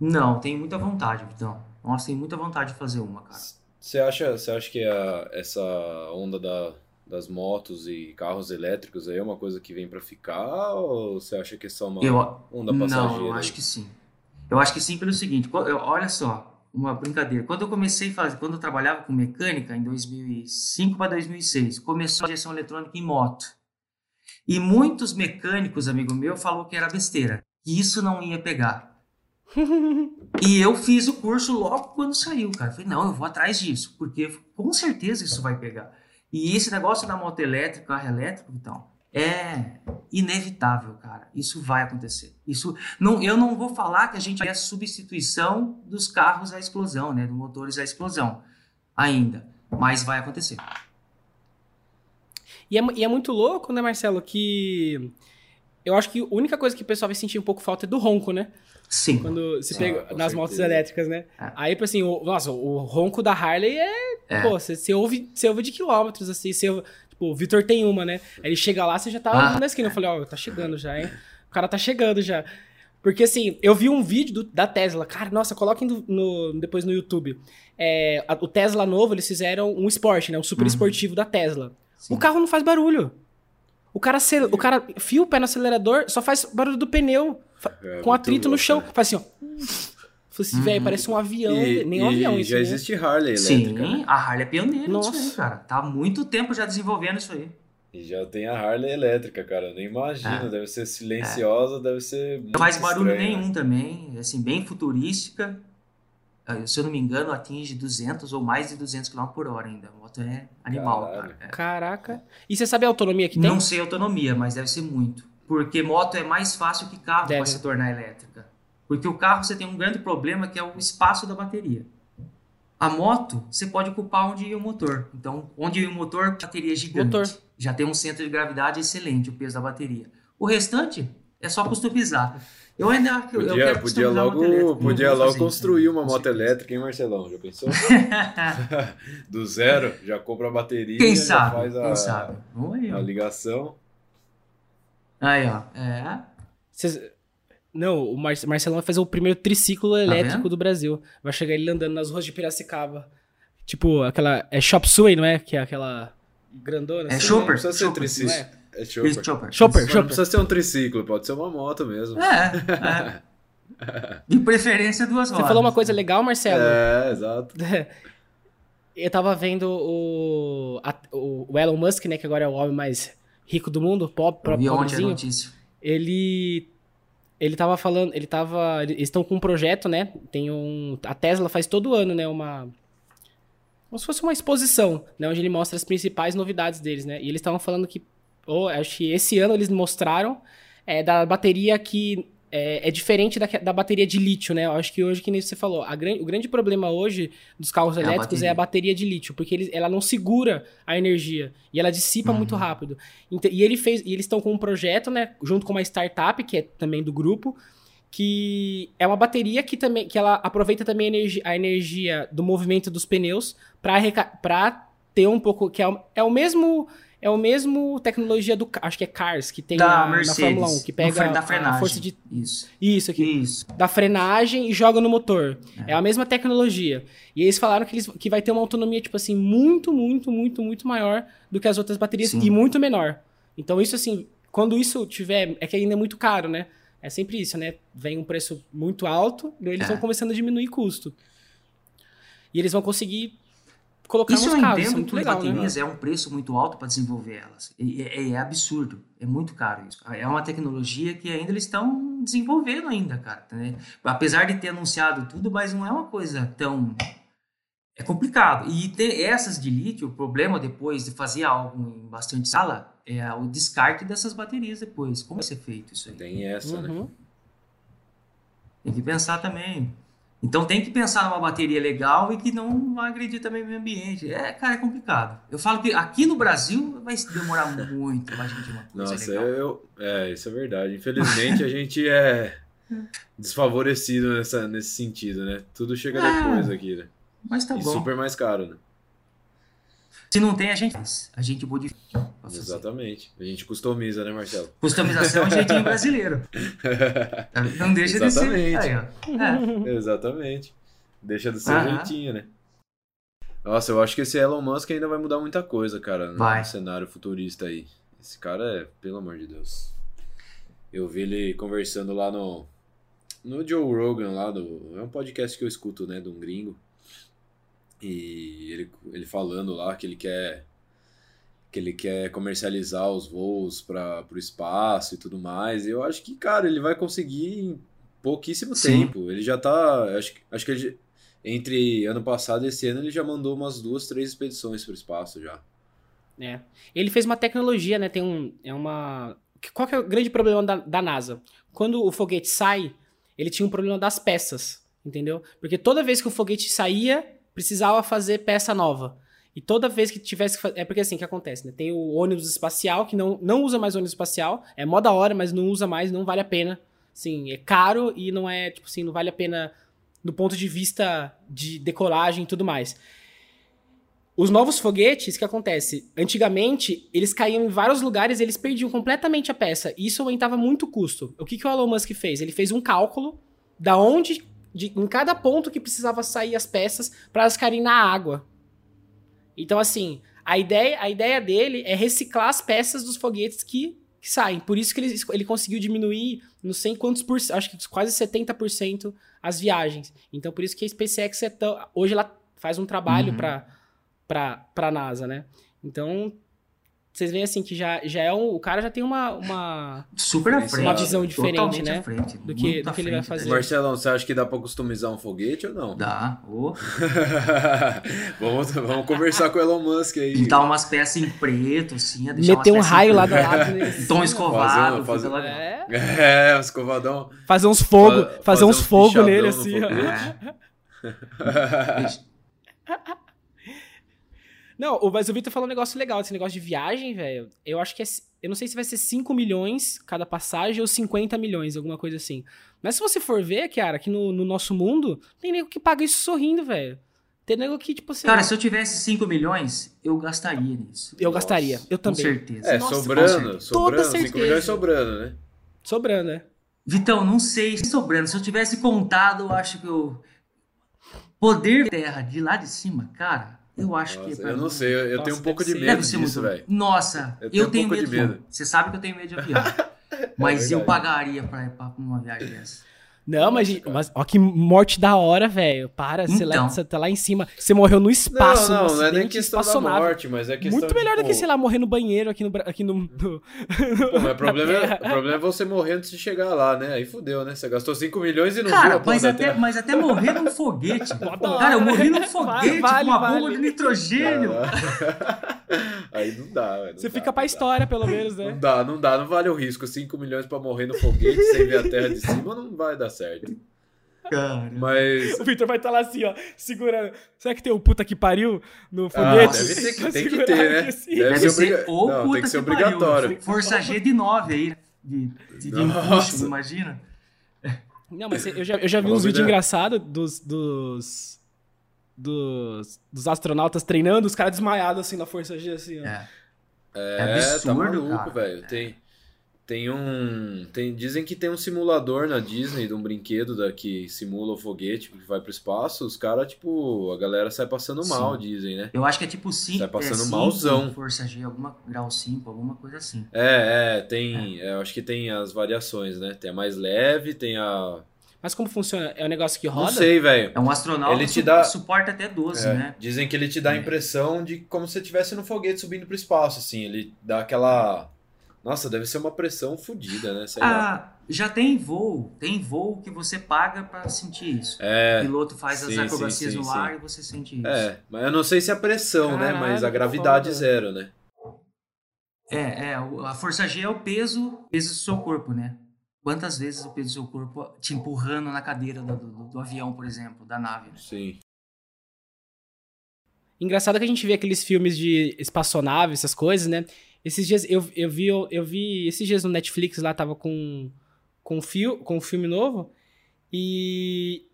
Não, tenho muita vontade, então. Nossa, tenho muita vontade de fazer uma, cara. Você acha, você acha que a, essa onda da, das motos e carros elétricos aí é uma coisa que vem para ficar ou você acha que é só uma eu, onda passageira? Não, eu acho que sim. Eu acho que sim pelo seguinte, olha só, uma brincadeira. Quando eu comecei a fazer, quando eu trabalhava com mecânica em 2005 para 2006, começou a gestão eletrônica em moto. E muitos mecânicos, amigo meu, falou que era besteira, que isso não ia pegar. e eu fiz o curso logo quando saiu, cara. falei, não, eu vou atrás disso, porque com certeza isso vai pegar. E esse negócio da moto elétrica, carro elétrico, então, é inevitável, cara. Isso vai acontecer. Isso não, eu não vou falar que a gente é a substituição dos carros à explosão, né, dos motores à explosão, ainda, mas vai acontecer. E é, e é muito louco, né, Marcelo, que eu acho que a única coisa que o pessoal vai sentir um pouco falta é do ronco, né? Sim. Quando se pega nas motos elétricas, né? É. Aí, tipo assim, o, nossa, o ronco da Harley é. é. Pô, você, você, ouve, você ouve de quilômetros, assim. Você, tipo, o Vitor tem uma, né? Aí ele chega lá, você já tá ah. na esquina. Eu falei, ó, oh, tá chegando já, hein? O cara tá chegando já. Porque, assim, eu vi um vídeo do, da Tesla. Cara, nossa, coloquem no, no, depois no YouTube. É, a, o Tesla novo, eles fizeram um esporte, né? Um super uhum. esportivo da Tesla. Sim. O carro não faz barulho. O cara, o cara fia o pé no acelerador, só faz barulho do pneu. É, com atrito no chão. Faz assim, ó. Falei assim, uhum. velho, parece um avião. E, nem um avião isso. Já né? existe Harley elétrica. Sim, né? a Harley é pioneira Nossa. aí, cara. Tá há muito tempo já desenvolvendo isso aí. E já tem a Harley elétrica, cara. Eu nem imagino. É. Deve ser silenciosa, é. deve ser. Não faz barulho estranho. nenhum também. Assim, bem futurística. Ah, se eu não me engano, atinge 200 ou mais de 200 km por hora ainda. Moto é animal, cara. É. Caraca. E você sabe a autonomia que tem? Não sei a autonomia, mas deve ser muito. porque moto é mais fácil que carro para se tornar elétrica. Porque o carro você tem um grande problema que é o espaço da bateria. A moto, você pode ocupar onde ia o motor. Então, onde ia o motor, bateria é gigante. Motor. Já tem um centro de gravidade excelente, o peso da bateria. O restante é só customizar. Eu ainda podia, eu quero podia logo, elétrica, podia logo construir uma moto elétrica, hein, Marcelão? Já pensou? Do zero, já compra a bateria, quem sabe, faz a, quem sabe. a ligação. Aí, ó. É. Cês... Não, o Mar Marcelão vai fazer o primeiro triciclo tá elétrico tá do Brasil. Vai chegar ele andando nas ruas de Piracicaba. Tipo, aquela. É Shop Suey, não é? Que é aquela grandona. É assim, Chopper. Não precisa ser triciclo. É? É chopper. Chopper. Chopper, Não precisa ser um triciclo, pode ser uma moto mesmo. É, é. De preferência duas rodas. Você falou uma coisa legal, Marcelo. É, exato. Eu tava vendo o, a, o Elon Musk, né, que agora é o homem mais rico do mundo, pop, próprio pobrezinho. Notícia. Ele ele tava falando, ele tava, eles estão com um projeto, né? Tem um a Tesla faz todo ano, né, uma como se fosse uma exposição, né, onde ele mostra as principais novidades deles, né? E eles estavam falando que ou acho que esse ano eles mostraram é, da bateria que é, é, diferente da, da bateria de lítio, né? Eu acho que hoje, que nem você falou, gran, o grande problema hoje dos carros é elétricos a é a bateria de lítio, porque ele, ela não segura a energia e ela dissipa uhum. muito rápido. Então, e ele fez, e eles estão com um projeto, né, junto com uma startup que é também do grupo, que é uma bateria que também que ela aproveita também a energia, a energia do movimento dos pneus para ter um pouco que é, é o mesmo é o mesmo tecnologia do. Acho que é Cars, que tem da na, na Fórmula 1, que pega da frenagem. a força de. Isso. Isso aqui. Isso. Da frenagem e joga no motor. É. é. a mesma tecnologia. E eles falaram que, eles, que vai ter uma autonomia, tipo assim, muito, muito, muito, muito maior do que as outras baterias Sim. e muito menor. Então, isso assim, quando isso tiver. É que ainda é muito caro, né? É sempre isso, né? Vem um preço muito alto, e eles é. vão começando a diminuir custo. E eles vão conseguir colocar isso nos eu carros. Entendo isso é muito legal, baterias né? é um preço muito alto para desenvolver elas. É, é, é, absurdo. É muito caro isso. É uma tecnologia que ainda eles estão desenvolvendo ainda, cara. Né? Apesar de ter anunciado tudo, mas não é uma coisa tão... É complicado. E ter essas de lítio, o problema depois de fazer algo em bastante sala é o descarte dessas baterias depois. Como vai ser feito isso aí? Tem essa, né? uhum. né? Tem que pensar também. Então tem que pensar numa bateria legal e que não vai agredir também o meio ambiente. É, cara, é complicado. Eu falo que aqui no Brasil vai demorar muito pra gente uma coisa Nossa, legal. Eu, é, isso é verdade. Infelizmente a gente é desfavorecido nessa, nesse sentido, né? Tudo chega é, depois aqui, né? Mas tá e bom. super mais caro, né? Se não tem, a gente a gente modifica. Exatamente. A gente customiza, né, Marcelo? Customização é um jeitinho brasileiro. Não deixa de ser. Aí, é. Exatamente. Deixa de ser um jeitinho, né? Nossa, eu acho que esse Elon Musk ainda vai mudar muita coisa, cara, no vai. cenário futurista aí. Esse cara é, pelo amor de Deus. Eu vi ele conversando lá no no Joe Rogan lá do é um podcast que eu escuto, né, de um gringo. E ele, ele falando lá que ele quer que ele quer comercializar os voos para o espaço e tudo mais. Eu acho que, cara, ele vai conseguir em pouquíssimo Sim. tempo. Ele já tá. Acho, acho que ele, entre ano passado e esse ano ele já mandou umas duas, três expedições para o espaço já. É. Ele fez uma tecnologia, né? Tem um. É uma. Qual que é o grande problema da, da NASA? Quando o foguete sai, ele tinha um problema das peças, entendeu? Porque toda vez que o foguete saía, precisava fazer peça nova. E toda vez que tivesse que fazer. É porque assim que acontece, né? Tem o ônibus espacial, que não, não usa mais ônibus espacial. É mó da hora, mas não usa mais, não vale a pena. Sim, é caro e não é, tipo assim, não vale a pena do ponto de vista de decolagem e tudo mais. Os novos foguetes, que acontece? Antigamente, eles caíam em vários lugares e eles perdiam completamente a peça. E isso aumentava muito o custo. O que, que o Elon Musk fez? Ele fez um cálculo da onde de, em cada ponto que precisava sair as peças para elas caírem na água. Então, assim, a ideia, a ideia dele é reciclar as peças dos foguetes que, que saem. Por isso que ele, ele conseguiu diminuir, não sei quantos por acho que quase 70% as viagens. Então, por isso que a SpaceX é tão, hoje ela faz um trabalho uhum. para para NASA, né? Então, vocês veem assim que já, já é um, o cara já tem uma uma super à frente, uma visão diferente, né? Frente, do que do que ele vai fazer. Marcelão, você acha que dá para customizar um foguete ou não? Dá. Oh. vamos, vamos conversar com o Elon Musk aí. Pintar umas peças em preto, assim, meter um raio lá do lado, né? tom escovado, fazer, fazer, é. é, um escovadão. Fazer uns fogo, fazer, fazer uns, uns fogo nele assim, ó. É. Não, mas o Vitor falou um negócio legal, esse negócio de viagem, velho. Eu acho que é. Eu não sei se vai ser 5 milhões cada passagem ou 50 milhões, alguma coisa assim. Mas se você for ver, cara, aqui no, no nosso mundo, tem nego que paga isso sorrindo, velho. Tem nego que, tipo, assim. Cara, se eu tivesse 5 milhões, eu gastaria nisso. Eu Nossa, gastaria, eu também. Com certeza. É, Nossa, sobrando, sobrando. 5 milhões sobrando, né? Sobrando, né? Vitão, não sei se sobrando. Se eu tivesse contado, eu acho que eu. Poder terra de lá de cima, cara. Eu acho Nossa, que. Eu não sei, eu, eu Nossa, tenho um pouco de medo disso, velho. Nossa, eu tenho, eu tenho um medo, de medo. Você sabe que eu tenho medo de avião. mas é eu pagaria pra ir pra uma viagem dessa. Não, mas, mas ó que morte da hora, velho. Para, então. você, lá, você tá lá em cima. Você morreu no espaço. Não, não, não é nem questão da morte, mas é questão Muito melhor de, do que, sei lá, morrer no banheiro aqui no. Aqui no, no Pô, mas o problema, é, o problema é você morrer antes de chegar lá, né? Aí fudeu, né? Você gastou 5 milhões e não Cara, viu a mas até, mas até morrer num foguete. cara, eu morri num foguete vale, com uma vale. bomba de nitrogênio. Aí não dá, velho. Você dá, fica pra história, pelo menos, né? Não dá, não dá, não vale o risco. 5 milhões pra morrer no foguete sem ver a terra de cima não vai dar certo. Cara. Mas. O Victor vai estar tá lá assim, ó, segurando. Será que tem o puta que pariu no foguete? Ah, deve ter que, tem que ter, né? Assim. Deve, deve, ser, ser ou não, puta tem que ser que obrigatório. Pariu. Força G de 9 aí, né? de, de, de empuxo, imagina. Não, mas eu já, eu já vi uns vídeos engraçados dos, dos, dos, dos, astronautas treinando, os caras desmaiados assim na Força G, assim, ó. É, é, é absurdo, tá maluco, velho. Tem. Tem um. Tem, dizem que tem um simulador na Disney de um brinquedo da, que simula o foguete que vai pro espaço. Os caras, tipo, a galera sai passando Sim. mal, dizem, né? Eu acho que é tipo 5. Sai passando é cinco, malzão. Força G, alguma grau 5, alguma coisa assim. É, é, tem. É. eu acho que tem as variações, né? Tem a mais leve, tem a. Mas como funciona? É um negócio que roda? Não sei, velho. É um astronauta ele te dá... suporta até 12, é, né? Dizem que ele te dá a é. impressão de como se você estivesse no foguete subindo pro espaço, assim. Ele dá aquela nossa, deve ser uma pressão fodida, né? Sei ah, lá. já tem voo, tem voo que você paga para sentir isso. É, o piloto faz sim, as acrobacias sim, no sim, ar e você sente isso. É, mas eu não sei se é a pressão, Caralho, né? Mas a gravidade foda. zero, né? É, é, a força G é o peso, peso do seu corpo, né? Quantas vezes o peso do seu corpo te empurrando na cadeira do, do, do avião, por exemplo, da nave. Né? Sim. Engraçado que a gente vê aqueles filmes de espaçonave, essas coisas, né? Esses dias eu, eu vi eu vi esses dias no Netflix lá tava com com fio, com um filme novo e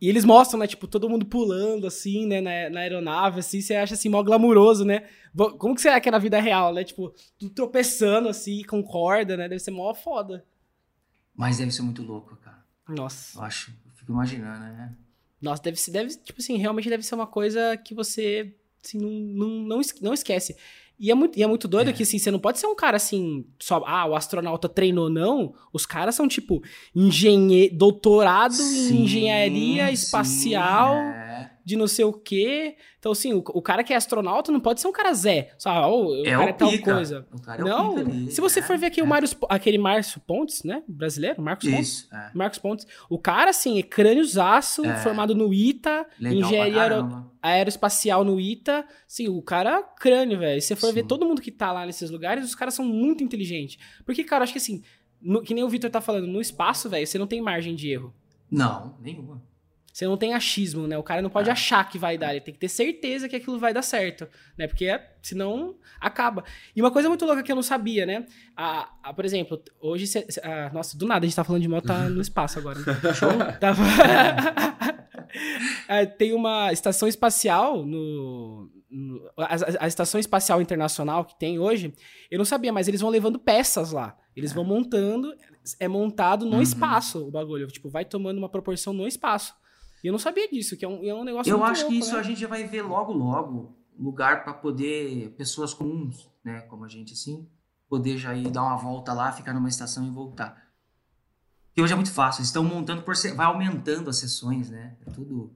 e eles mostram, né, tipo, todo mundo pulando, assim, né, na, na aeronave, assim, você acha, assim, mó glamuroso, né? Como que será que é na vida real, né? Tipo, tudo tropeçando, assim, com corda, né? Deve ser mó foda. Mas deve ser muito louco, cara. Nossa. Eu acho, eu fico imaginando, né? Nossa, deve ser, deve, tipo assim, realmente deve ser uma coisa que você, assim, não, não, não, não esquece. E é muito, e é muito doido é. que, assim, você não pode ser um cara assim, só, ah, o astronauta treinou, não. Os caras são, tipo, engenheiro, doutorado sim, em engenharia espacial. Sim, é de não sei o quê. Então, assim, o, o, cara que é astronauta não pode ser um cara Zé. Só, oh, o é cara o é tal pica. coisa. É não, ali, se você é, for ver aqui o Marius, aquele Márcio Pontes, né? Brasileiro, Marcos Isso, Pontes. É. Marcos Pontes. O cara, assim, é crâniozaço, é. formado no ITA, Legal engenharia aero, aeroespacial no ITA. Sim, o cara crânio, velho. Se você for Sim. ver todo mundo que tá lá nesses lugares, os caras são muito inteligentes. Porque, cara, acho que assim, no, que nem o Vitor tá falando, no espaço, velho, você não tem margem de erro. Não, nenhuma. Você não tem achismo, né? O cara não pode ah. achar que vai dar, ele tem que ter certeza que aquilo vai dar certo, né? Porque senão acaba. E uma coisa muito louca que eu não sabia, né? A, a por exemplo, hoje. Cê, a, nossa, do nada a gente tá falando de moto, tá no espaço agora. Né? Show? Tava... é, tem uma estação espacial no. no a, a, estação espacial internacional que tem hoje, eu não sabia, mas eles vão levando peças lá. Eles vão montando, é montado no uhum. espaço o bagulho. Tipo, vai tomando uma proporção no espaço. E eu não sabia disso, que é um, é um negócio Eu acho louco, que isso né? a gente já vai ver logo, logo. Lugar para poder, pessoas comuns, né, como a gente assim, poder já ir dar uma volta lá, ficar numa estação e voltar. Que hoje é muito fácil, eles estão montando por vai aumentando as sessões, né? É tudo.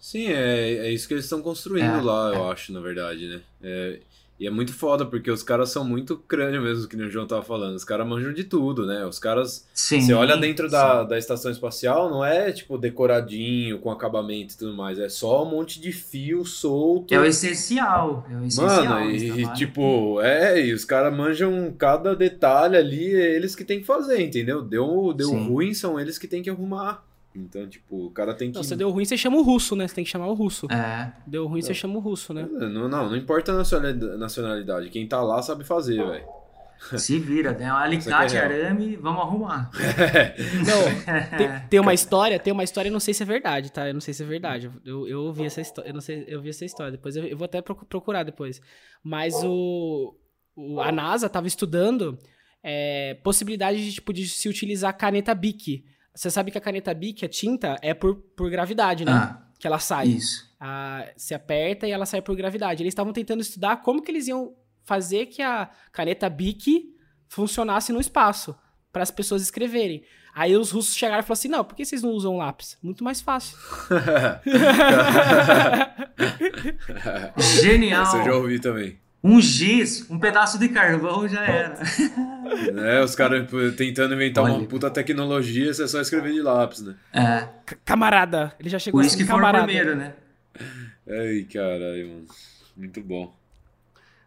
Sim, é, é isso que eles estão construindo é, lá, eu acho, na verdade, né? É, E é muito foda, porque os caras são muito crânio mesmo, que o João tava falando. Os caras manjam de tudo, né? Os caras. Sim, você olha dentro da, da estação espacial, não é tipo decoradinho, com acabamento e tudo mais. É só um monte de fio solto. É o essencial. É o essencial. Mano, e, tipo, é, e os caras manjam cada detalhe ali, é eles que tem que fazer, entendeu? Deu, deu ruim, são eles que tem que arrumar. Então, tipo, o cara tem que. Não, você deu ruim, você chama o russo, né? Você tem que chamar o russo. É. Deu ruim, é. você chama o russo, né? Não, não, não importa a nacionalidade. Quem tá lá sabe fazer, velho. Se vira, tem um alicate, é arame, vamos arrumar. não, tem, tem, uma história, tem uma história, eu não sei se é verdade, tá? Eu não sei se é verdade. Eu, eu ouvi essa história, eu não sei, eu vi essa história, depois eu, eu vou até procurar depois. Mas o, o a NASA tava estudando é, possibilidade de, tipo, de se utilizar caneta Bic você sabe que a caneta Bic, a tinta, é por, por gravidade, né? Ah, que ela sai. Isso. Ah, se aperta e ela sai por gravidade. Eles estavam tentando estudar como que eles iam fazer que a caneta Bic funcionasse no espaço para as pessoas escreverem. Aí os russos chegaram e falaram assim: não, por que vocês não usam lápis? Muito mais fácil. Genial. Essa eu já ouvi também. Um giz, um pedaço de carvão já era. É, os caras tentando inventar Olha. uma puta tecnologia, você é só escrever de lápis, né? É. C camarada. Ele já chegou Por isso assim, que camarada. foi o primeiro, né? Ai, caralho, mano. Muito bom.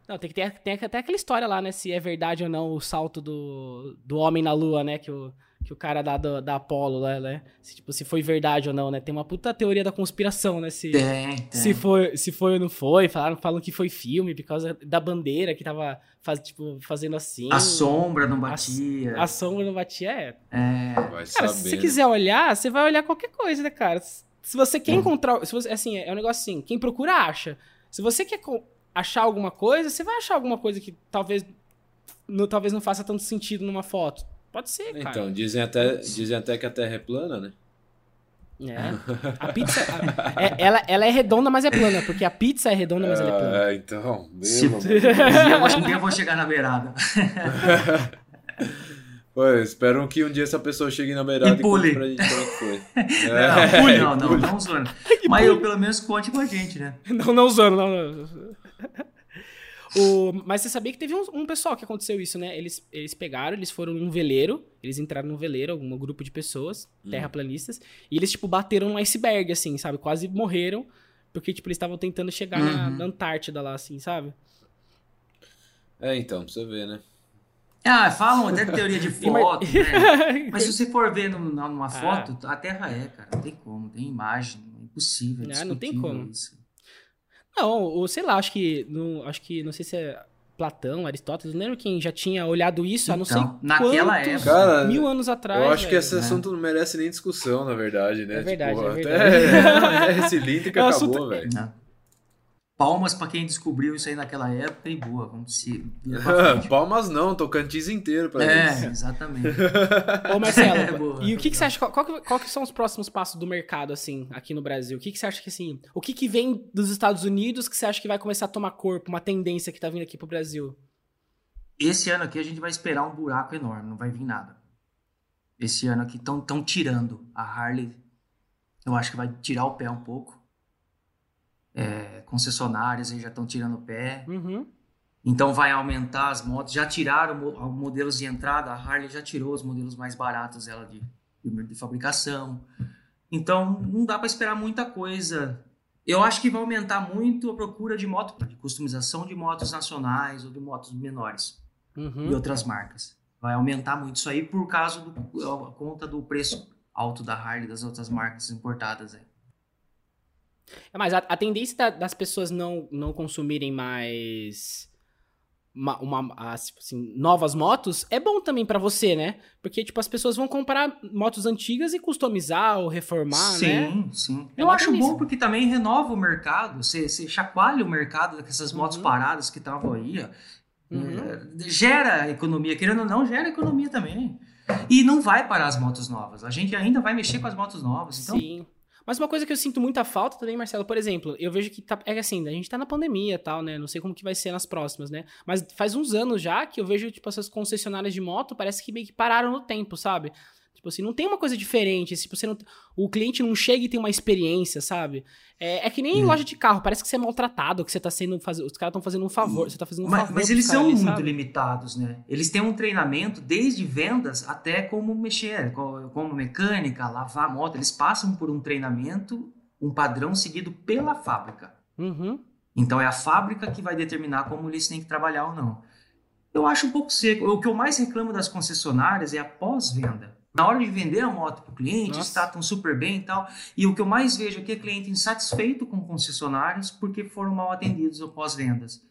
Não, tem que ter tem até aquela história lá, né? Se é verdade ou não o salto do, do homem na lua, né? Que o, que o cara da, da, da Apollo, né, né? Se, tipo, se foi verdade ou não, né? Tem uma puta teoria da conspiração, né? Se, tem, tem. se, foi, se foi ou não foi. Falaram, falam que foi filme por causa da bandeira que tava faz, tipo, fazendo assim. A sombra não batia. A, a sombra não batia, é. é. Vai cara, saber, se você né? quiser olhar, você vai olhar qualquer coisa, né, cara? Se você quer hum. encontrar. Se você, assim, é um negócio assim, quem procura acha. Se você quer achar alguma coisa, você vai achar alguma coisa que talvez. No, talvez não faça tanto sentido numa foto Pode ser, cara. Então, dizem até, dizem até que a Terra é plana, né? É. A pizza. A, é, ela, ela é redonda, mas é plana, porque a pizza é redonda, mas ela é plana. É, então. Se, um, dia, eu vou chegar na beirada. Pô, espero que um dia essa pessoa chegue na beirada e, e pule. pra gente como é foi. É. Não, não, não, não usando. Mas eu pelo menos conte com a gente, né? Não, não usando, não. não. O, mas você sabia que teve um, um, pessoal que aconteceu isso, né? Eles, eles pegaram, eles foram num veleiro, eles entraram num veleiro, um grupo de pessoas, hum. terraplanistas, e eles, tipo, bateram num iceberg, assim, sabe? Quase morreram, porque, tipo, eles estavam tentando chegar uhum. na, na, Antártida lá, assim, sabe? É, então, pra você ver, né? Ah, falam até de teoria de foto, né? Mas se você for ver numa ah. foto, ah. a Terra é, cara. Não tem como, tem imagem, é impossível. É não tem como. Isso. Não, ou sei lá, acho que. Não, acho que. Não sei se é Platão, Aristóteles, não lembro quem já tinha olhado isso, a não então, sei naquela época, Cara, mil anos atrás. Eu acho velho. que esse assunto não merece nem discussão, na verdade, né? É verdade, tipo, é verdade. Até é, é é acabou, velho. Palmas para quem descobriu isso aí naquela época e boa, vamos se. Palmas não, Tocantins inteiro para é, isso. É, exatamente. Ô Marcelo, é, boa, e o que, que você acha? Qual, qual, qual, que são os próximos passos do mercado assim aqui no Brasil? O que, que você acha que assim? O que, que vem dos Estados Unidos que você acha que vai começar a tomar corpo, uma tendência que tá vindo aqui pro Brasil? Esse ano aqui a gente vai esperar um buraco enorme, não vai vir nada. Esse ano aqui estão tão tirando a Harley. Eu acho que vai tirar o pé um pouco é, concessionárias já estão tirando o pé. Uhum. Então vai aumentar as motos. Já tiraram modelos de entrada, a Harley já tirou os modelos mais baratos ela de, de fabricação. Então não dá para esperar muita coisa. Eu acho que vai aumentar muito a procura de moto, de customização de motos nacionais ou de motos menores uhum. e outras marcas. Vai aumentar muito isso aí por causa do conta do preço alto da Harley das outras marcas importadas. Aí. É, mas a, a tendência da, das pessoas não, não consumirem mais uma, uma tipo assim, novas motos é bom também para você, né? Porque, tipo, as pessoas vão comprar motos antigas e customizar ou reformar, sim, né? Sim, sim. É Eu acho bom porque também renova o mercado. Você, você chacoalha o mercado dessas motos uhum. paradas que estavam aí, ó. Uhum. É, gera economia, querendo ou não, gera economia também. E não vai parar as motos novas. A gente ainda vai mexer com as motos novas. Então, Sim. Mas uma coisa que eu sinto muita falta também, Marcelo, por exemplo, eu vejo que tá, é assim, a gente tá na pandemia e tal, né? Não sei como que vai ser nas próximas, né? Mas faz uns anos já que eu vejo, tipo, essas concessionárias de moto, parece que meio que pararam no tempo, sabe? Tipo assim, não tem uma coisa diferente. Tipo, você não, o cliente não chega e tem uma experiência, sabe? É, é que nem em hum. loja de carro, parece que você é maltratado, que você tá sendo. Faz, os caras estão fazendo um favor, você tá fazendo um mas, favor. Mas eles são ali, muito sabe? limitados, né? Eles têm um treinamento desde vendas até como mexer, como mecânica, lavar a moto. Eles passam por um treinamento, um padrão seguido pela fábrica. Uhum. Então é a fábrica que vai determinar como eles têm que trabalhar ou não. Eu acho um pouco seco. O que eu mais reclamo das concessionárias é a pós-venda. Na hora de vender a moto para o cliente, Nossa. tratam super bem e tal. E o que eu mais vejo aqui é cliente insatisfeito com concessionários porque foram mal atendidos ao pós-vendas.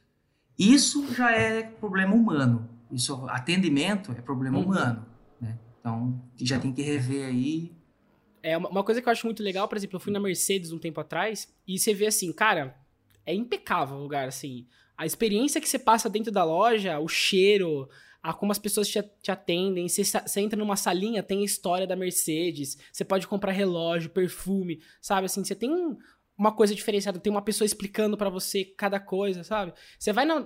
Isso já é problema humano. Isso, atendimento é problema uhum. humano. Né? Então, já tem que rever aí. É uma coisa que eu acho muito legal, por exemplo, eu fui na Mercedes um tempo atrás e você vê assim, cara, é impecável o lugar, assim. A experiência que você passa dentro da loja, o cheiro, a como as pessoas te, te atendem. Você, você, entra numa salinha, tem a história da Mercedes. Você pode comprar relógio, perfume, sabe? Assim, você tem um, uma coisa diferenciada, tem uma pessoa explicando para você cada coisa, sabe? Você vai na.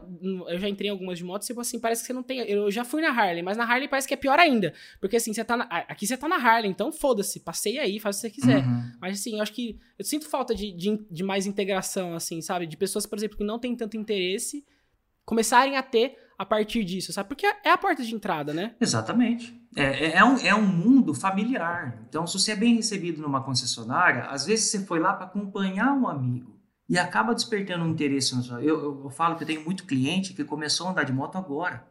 Eu já entrei em algumas de moto, tipo assim, parece que você não tem. Eu já fui na Harley, mas na Harley parece que é pior ainda. Porque assim, você tá na, Aqui você tá na Harley, então foda-se, passei aí, faz o que você quiser. Uhum. Mas assim, eu acho que. Eu sinto falta de, de, de mais integração, assim, sabe? De pessoas, por exemplo, que não têm tanto interesse começarem a ter a partir disso, sabe? Porque é a porta de entrada, né? Exatamente. É, é, é, um, é um mundo familiar. Então, se você é bem recebido numa concessionária, às vezes você foi lá para acompanhar um amigo e acaba despertando um interesse. No seu... eu, eu, eu falo que eu tenho muito cliente que começou a andar de moto agora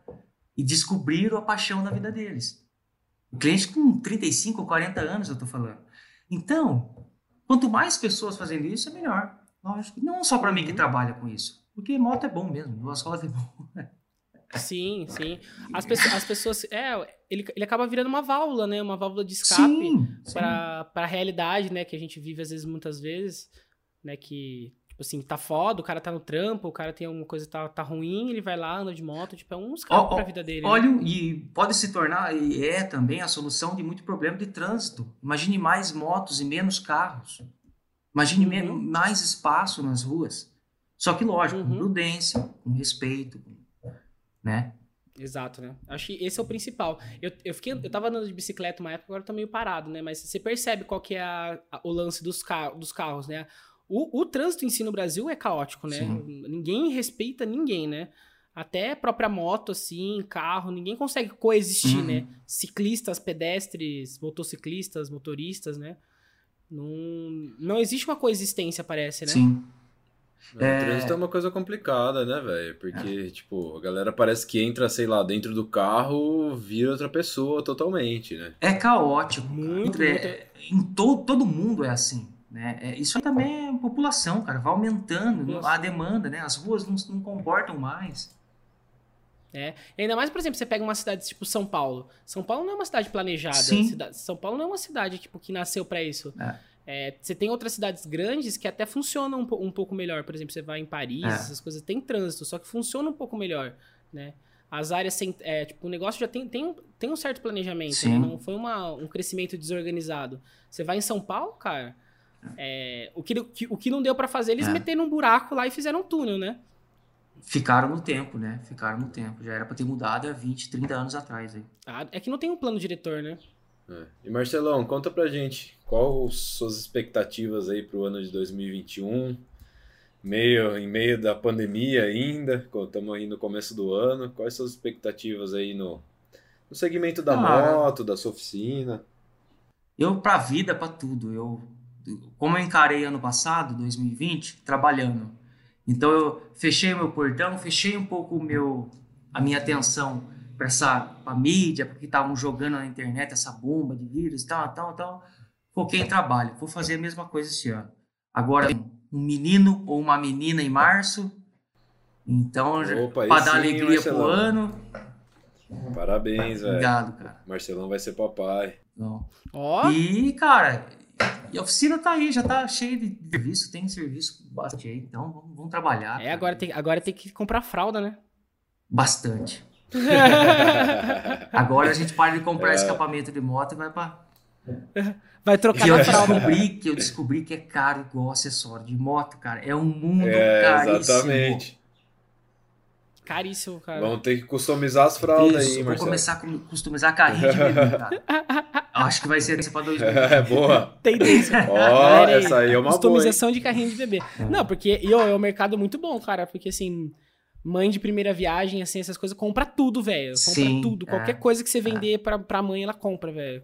e descobriram a paixão da vida deles. O cliente com 35, 40 anos, eu estou falando. Então, quanto mais pessoas fazendo isso, é melhor. Lógico. Não só para mim que uhum. trabalha com isso. Porque moto é bom mesmo, duas rodas é bom. Sim, sim. As pessoas, as pessoas é, ele, ele acaba virando uma válvula, né? Uma válvula de escape para a realidade, né? Que a gente vive às vezes, muitas vezes, né? Que, tipo assim, tá foda, o cara tá no trampo, o cara tem alguma coisa tá, tá ruim, ele vai lá, anda de moto, tipo, é um escape oh, para a vida dele. Né? Olha, né? e pode se tornar, e é também a solução de muito problema de trânsito. Imagine mais motos e menos carros. Imagine uhum. mais espaço nas ruas. Só que, lógico, uhum. com prudência, com respeito, com né? Exato, né? Acho que esse é o principal. Eu, eu, fiquei, eu tava andando de bicicleta uma época, agora eu tô meio parado, né? Mas você percebe qual que é a, a, o lance dos, car dos carros, né? O, o trânsito em si no Brasil é caótico, né? Sim. Ninguém respeita ninguém, né? Até própria moto, assim, carro, ninguém consegue coexistir, né? uhum. né? Ciclistas, pedestres, motociclistas, motoristas, né? Não, não existe uma coexistência, parece, né? Sim. É... O trânsito é uma coisa complicada, né, velho? Porque, é. tipo, a galera parece que entra, sei lá, dentro do carro, vira outra pessoa totalmente, né? É caótico. Muito. É, em to, todo mundo é assim. Né? É, isso também é população, cara. Vai aumentando Nossa. a demanda, né? As ruas não, não comportam mais. É. E ainda mais, por exemplo, você pega uma cidade tipo São Paulo. São Paulo não é uma cidade planejada. Sim. São Paulo não é uma cidade tipo, que nasceu para isso. É. É, você tem outras cidades grandes que até funcionam um, um pouco melhor. Por exemplo, você vai em Paris, é. essas coisas, tem trânsito, só que funciona um pouco melhor, né? As áreas, sem, é, tipo, o negócio já tem, tem, tem um certo planejamento, né? Não foi uma, um crescimento desorganizado. Você vai em São Paulo, cara, é, o, que, o que não deu para fazer, eles é. meteram um buraco lá e fizeram um túnel, né? Ficaram no tempo, né? Ficaram no tempo. Já era para ter mudado há 20, 30 anos atrás. Aí. Ah, é que não tem um plano diretor, né? É. E Marcelão, conta pra gente, qual suas expectativas aí pro ano de 2021? Meio, em meio da pandemia ainda, estamos aí no começo do ano, quais suas expectativas aí no, no segmento da ah, moto, da sua oficina? Eu, pra vida, pra tudo, eu, como eu encarei ano passado, 2020, trabalhando, então eu fechei meu portão, fechei um pouco meu, a minha atenção para essa pra mídia, porque estavam jogando na internet essa bomba de vírus e tal, tal, tal. Foquei em trabalho. Vou fazer a mesma coisa esse ano. Agora, um menino ou uma menina em março. Então, para dar alegria Marcelão. pro ano. Parabéns, velho. Obrigado, cara. Marcelão vai ser papai. Ó. E, cara, e a oficina tá aí, já tá cheia de serviço, tem serviço bastante aí, então vamos, vamos trabalhar. É, agora tem, agora tem que comprar fralda, né? Bastante. Agora a gente para de comprar é. escapamento de moto e vai para Vai trocar que eu descobri que eu descobri que é caro igual acessório de moto, cara. É um mundo é, caríssimo. Exatamente. Caríssimo, cara. Vamos ter que customizar as fraldas Isso, aí, Vou começar a customizar carrinho de bebê, cara. Acho que vai ser essa pra 2000. É, boa. Tendência. Ó, oh, essa aí é uma Customização boa, de carrinho de bebê. Não, porque e, ó, é um mercado muito bom, cara. Porque assim, mãe de primeira viagem, assim, essas coisas, compra tudo, velho. Compra Sim, tudo. É. Qualquer coisa que você vender é. pra, pra mãe, ela compra, velho.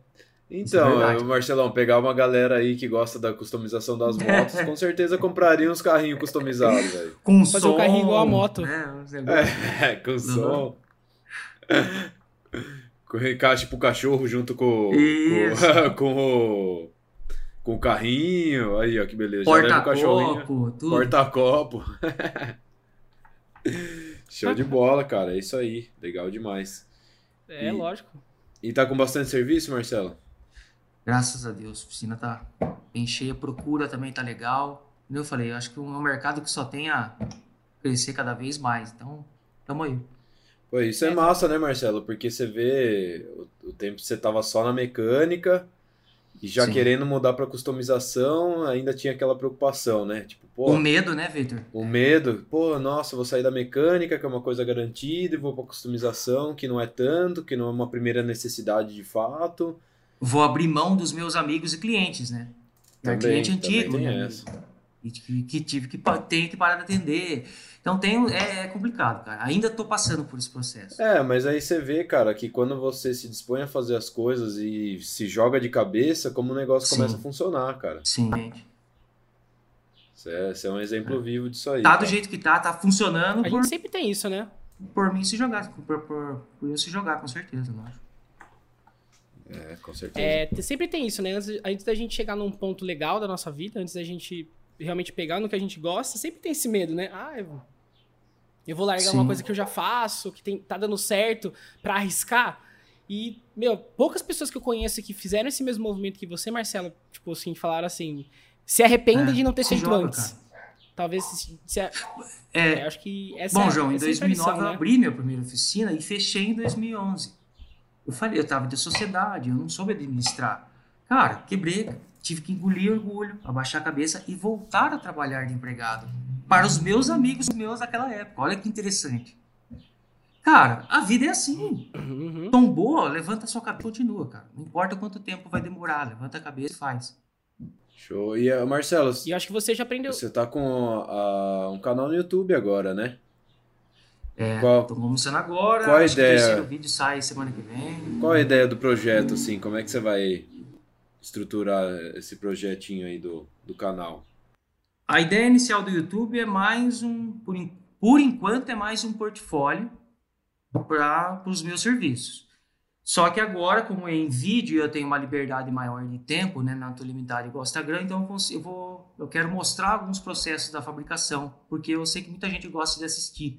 Então, é Marcelão, pegar uma galera aí que gosta da customização das motos, com certeza compraria uns carrinhos customizados, velho. Com Fazer som. um carrinho igual a moto. É, é com som. com encaixe pro cachorro junto com, com, com, o com o carrinho. Aí, ó, que beleza. Porta-copo, tudo. Porta-copo. Show de bola, cara. É isso aí. Legal demais. É, e, lógico. E tá com bastante serviço, Marcelo? Graças a Deus. A oficina tá bem cheia. Procura também tá legal. Como eu falei, eu acho que é um mercado que só tem a crescer cada vez mais. Então, tamo aí. Pô, isso é, é massa, né, Marcelo? Porque você vê o, o tempo que você tava só na mecânica e já Sim. querendo mudar para customização, ainda tinha aquela preocupação, né? Tipo, pô, o medo, né, Victor? O medo. Pô, nossa, vou sair da mecânica, que é uma coisa garantida, e vou para customização, que não é tanto, que não é uma primeira necessidade de fato. Vou abrir mão dos meus amigos e clientes, né? Também, cliente antigo, né? Que, que tive que ter que parar de atender. Então tem, é, é, complicado, cara. Ainda tô passando por esse processo. É, mas aí você vê, cara, que quando você se dispõe a fazer as coisas e se joga de cabeça, como o negócio Sim. começa a funcionar, cara. Sim, gente. Você é, você é um exemplo é. vivo disso aí. Tá cara. do jeito que tá, tá funcionando. A por... gente sempre tem isso, né? Por mim se jogar, por, por, por eu se jogar, com certeza, não acho. É, com certeza. É, sempre tem isso, né? Antes, antes da gente chegar num ponto legal da nossa vida, antes da gente realmente pegar no que a gente gosta, sempre tem esse medo, né? Ah, eu eu vou largar Sim. uma coisa que eu já faço, que tem, tá dando certo, para arriscar. E, meu, poucas pessoas que eu conheço que fizeram esse mesmo movimento que você, Marcelo, tipo assim, falaram assim, se arrepende é, de não ter feito joga, antes. Cara. Talvez se, se é, é, acho que essa Bom, João, em 2009 lição, eu né? abri minha primeira oficina e fechei em 2011. Eu falei, eu tava de sociedade, eu não soube administrar. Cara, quebrei, tive que engolir orgulho, abaixar a cabeça e voltar a trabalhar de empregado para os meus amigos meus daquela época. Olha que interessante. Cara, a vida é assim. Uhum. Tombou, levanta a sua cabeça e continua, cara. Não importa quanto tempo vai demorar, levanta a cabeça e faz. Show. E uh, Marcelo, e acho que você já aprendeu. Você tá com uh, um canal no YouTube agora, né? É, qual, tô começando agora. Qual a ideia? o terceiro vídeo sai semana que vem. Qual a ideia do projeto, assim? Como é que você vai estruturar esse projetinho aí do, do canal? A ideia inicial do YouTube é mais um, por, por enquanto, é mais um portfólio para os meus serviços. Só que agora, como é em vídeo, eu tenho uma liberdade maior de tempo, né, não estou limitado igual Instagram, então eu, vou, eu quero mostrar alguns processos da fabricação, porque eu sei que muita gente gosta de assistir.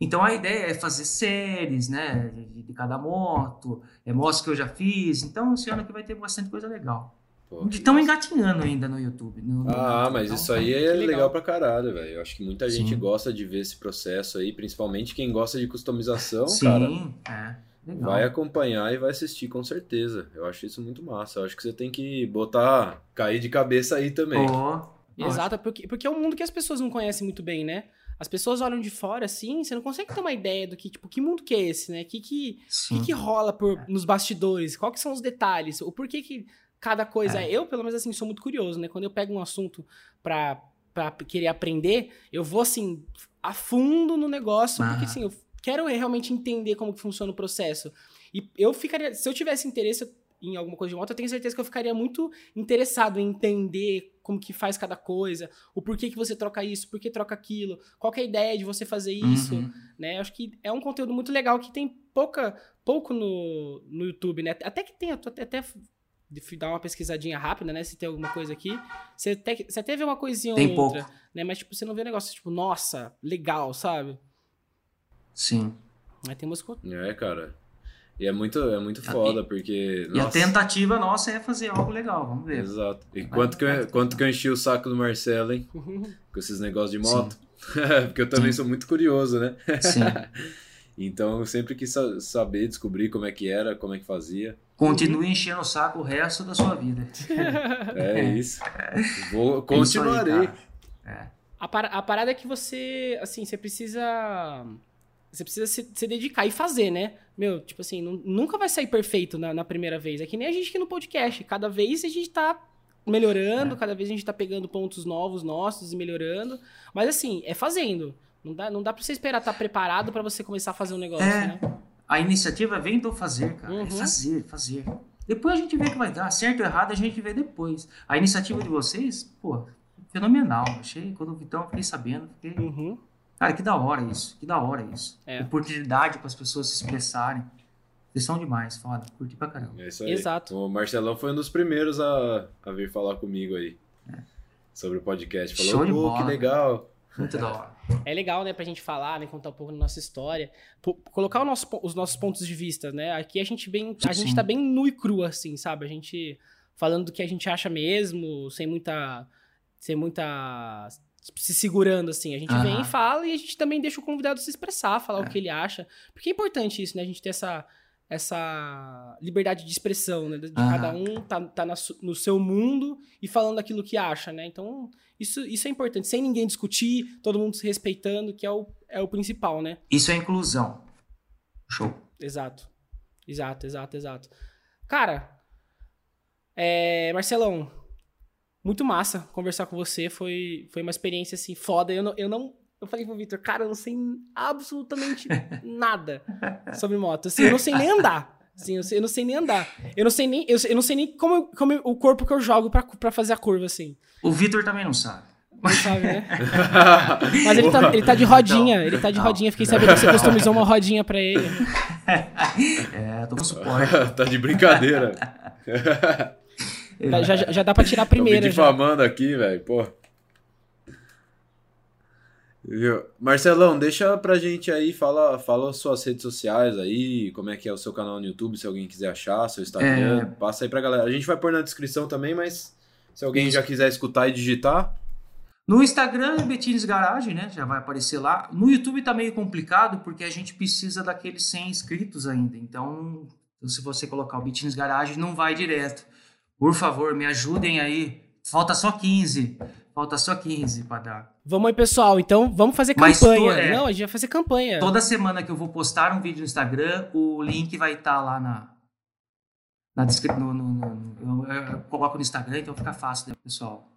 Então a ideia é fazer séries, né, de cada moto, é mostra que eu já fiz. Então esse ano aqui vai ter bastante coisa legal. Estão engatinhando ainda no YouTube. No, ah, mas então, isso aí é legal. legal pra caralho, velho. Eu acho que muita gente Sim. gosta de ver esse processo aí, principalmente quem gosta de customização, Sim, cara. Sim, é. Legal. Vai acompanhar e vai assistir com certeza. Eu acho isso muito massa. Eu acho que você tem que botar, cair de cabeça aí também. Oh, Exato, porque, porque é um mundo que as pessoas não conhecem muito bem, né? As pessoas olham de fora assim, você não consegue ter uma ideia do que, tipo, que mundo que é esse, né? O que que, que que rola por, nos bastidores? Quais são os detalhes? O porquê que cada coisa. É. Eu, pelo menos, assim, sou muito curioso, né? Quando eu pego um assunto pra, pra querer aprender, eu vou, assim, a fundo no negócio, porque, assim, eu quero realmente entender como que funciona o processo. E eu ficaria. Se eu tivesse interesse em alguma coisa de moto, eu tenho certeza que eu ficaria muito interessado em entender como que faz cada coisa, o porquê que você troca isso, por que troca aquilo, qual é a ideia de você fazer isso, uhum. né? Acho que é um conteúdo muito legal que tem pouca, pouco no, no YouTube, né? Até que tem, até, até dar uma pesquisadinha rápida, né? Se tem alguma coisa aqui. Você, te, você até vê uma coisinha tem ou outra, pouco. né? Mas, tipo, você não vê um negócio, tipo, nossa, legal, sabe? Sim. Mas tem música... É, cara. E é muito, é muito foda, porque... E nossa. a tentativa nossa é fazer algo legal, vamos ver. Exato. E quanto que, eu, quanto que eu enchi o saco do Marcelo, hein? Com esses negócios de moto. porque eu também Sim. sou muito curioso, né? Sim. então eu sempre quis saber, descobrir como é que era, como é que fazia. Continue enchendo o saco o resto da sua vida. É, é. isso. Vou, continuarei. É. A, par a parada é que você, assim, você precisa você precisa se, se, dedicar e fazer, né? Meu, tipo assim, não, nunca vai sair perfeito na, na, primeira vez. É que nem a gente aqui no podcast. Cada vez a gente tá melhorando, é. cada vez a gente tá pegando pontos novos nossos e melhorando. Mas assim, é fazendo. Não dá, não dá pra você esperar estar tá preparado para você começar a fazer um negócio, é. né? A iniciativa vem do fazer, cara. É uhum. É fazer, fazer. Depois a gente vê que vai dar. Certo ou errado a gente vê depois. A iniciativa de vocês, pô, fenomenal. Achei, quando o Vitão fiquei sabendo, fiquei... Uhum. Cara, que da hora isso. Que da hora isso. É. Oportunidade para as pessoas se expressarem. Vocês são demais, foda. Curti pra caramba. É isso aí. Exato. O Marcelão foi um dos primeiros a, a vir falar comigo aí. É. Sobre o podcast. Falou, Show de bola, que legal. Muito da hora. É legal, né, pra gente falar, né, contar um pouco da nossa história, colocar nosso, os nossos pontos de vista, né? Aqui a gente bem, a Sim. gente tá bem nu e cru assim, sabe? A gente falando do que a gente acha mesmo, sem muita sem muita se segurando, assim. A gente vem e fala e a gente também deixa o convidado se expressar, falar é. o que ele acha. Porque é importante isso, né? A gente ter essa, essa liberdade de expressão, né? De cada um tá, tá na, no seu mundo e falando aquilo que acha, né? Então, isso, isso é importante. Sem ninguém discutir, todo mundo se respeitando, que é o, é o principal, né? Isso é inclusão. Show. Exato. Exato, exato, exato. Cara, é, Marcelão, muito massa conversar com você. Foi, foi uma experiência, assim, foda. Eu não, eu não. Eu falei pro Victor, cara, eu não sei absolutamente nada sobre moto. Assim, eu não sei nem andar. Assim, eu, sei, eu não sei nem andar. Eu não sei nem, eu, eu não sei nem como, como o corpo que eu jogo pra, pra fazer a curva, assim. O Vitor também não sabe. Não sabe, né? Mas ele tá, ele tá de rodinha, ele tá de rodinha. Fiquei sabendo que você customizou uma rodinha pra ele. É, tô com suporte. tá de brincadeira. Já, já, já dá pra tirar a primeira. Tô me difamando já. aqui, velho, pô. Viu? Marcelão, deixa pra gente aí, fala, fala suas redes sociais aí, como é que é o seu canal no YouTube, se alguém quiser achar, seu Instagram, é... passa aí pra galera. A gente vai pôr na descrição também, mas se alguém já quiser escutar e digitar. No Instagram é Betines Garage, né? Já vai aparecer lá. No YouTube tá meio complicado porque a gente precisa daqueles 100 inscritos ainda. Então, se você colocar o Betines Garage, não vai direto. Por favor, me ajudem aí. Falta só 15. Falta só 15 para dar. Vamos aí, pessoal. Então, vamos fazer campanha. é, Não, a gente vai fazer campanha. Toda semana que eu vou postar um vídeo no Instagram, o link vai estar tá lá na, na descrição. No, no, no, eu, eu, coloco no Instagram, então fica fácil, né, pessoal?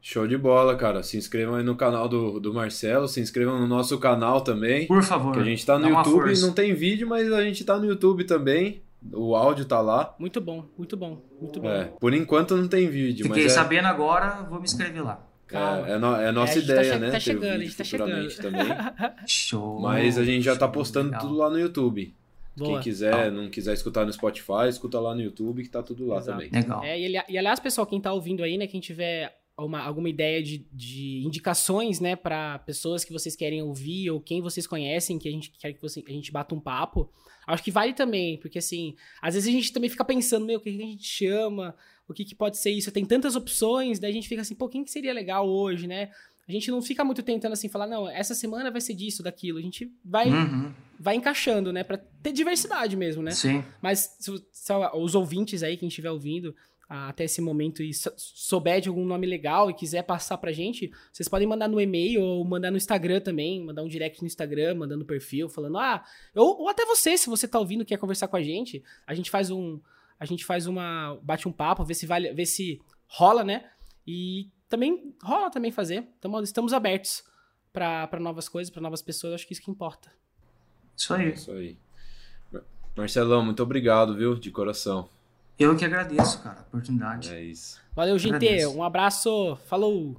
Show de bola, cara. Se inscrevam aí no canal do, do Marcelo, se inscrevam no nosso canal também. Por favor. Que a gente tá no YouTube, não tem vídeo, mas a gente tá no YouTube também. O áudio tá lá. Muito bom, muito bom, muito bom. É, por enquanto não tem vídeo. Fiquei mas é... sabendo agora, vou me inscrever lá. É, é, no, é nossa é, ideia, tá né? Tá chegando, a gente tá chegando. Também. Show. Mas a gente já tá postando legal. tudo lá no YouTube. Boa. Quem quiser, não quiser escutar no Spotify, escuta lá no YouTube que tá tudo lá Exato. também. Legal. É, e, e aliás, pessoal, quem tá ouvindo aí, né, quem tiver uma, alguma ideia de, de indicações, né, para pessoas que vocês querem ouvir ou quem vocês conhecem que a gente quer que você, a gente bata um papo, acho que vale também, porque assim, às vezes a gente também fica pensando, meu, o que, a gente chama, o que, que pode ser isso? Tem tantas opções, daí a gente fica assim, pô, quem que seria legal hoje, né? A gente não fica muito tentando assim falar, não, essa semana vai ser disso, daquilo. A gente vai uhum. vai encaixando, né, para ter diversidade mesmo, né? Sim. Mas se, se, os ouvintes aí, quem estiver ouvindo, até esse momento e souber de algum nome legal e quiser passar pra gente, vocês podem mandar no e-mail ou mandar no Instagram também, mandar um direct no Instagram, mandando no perfil, falando, ah, ou, ou até você, se você tá ouvindo quer conversar com a gente, a gente faz um, a gente faz uma, bate um papo, vê se vale, vê se rola, né? E também rola também fazer, então, estamos abertos para novas coisas, para novas pessoas, acho que isso que importa. Isso aí. Isso aí. Marcelão, muito obrigado, viu, de coração. Eu que agradeço, cara, a oportunidade. É isso. Valeu, gente. Um abraço. Falou.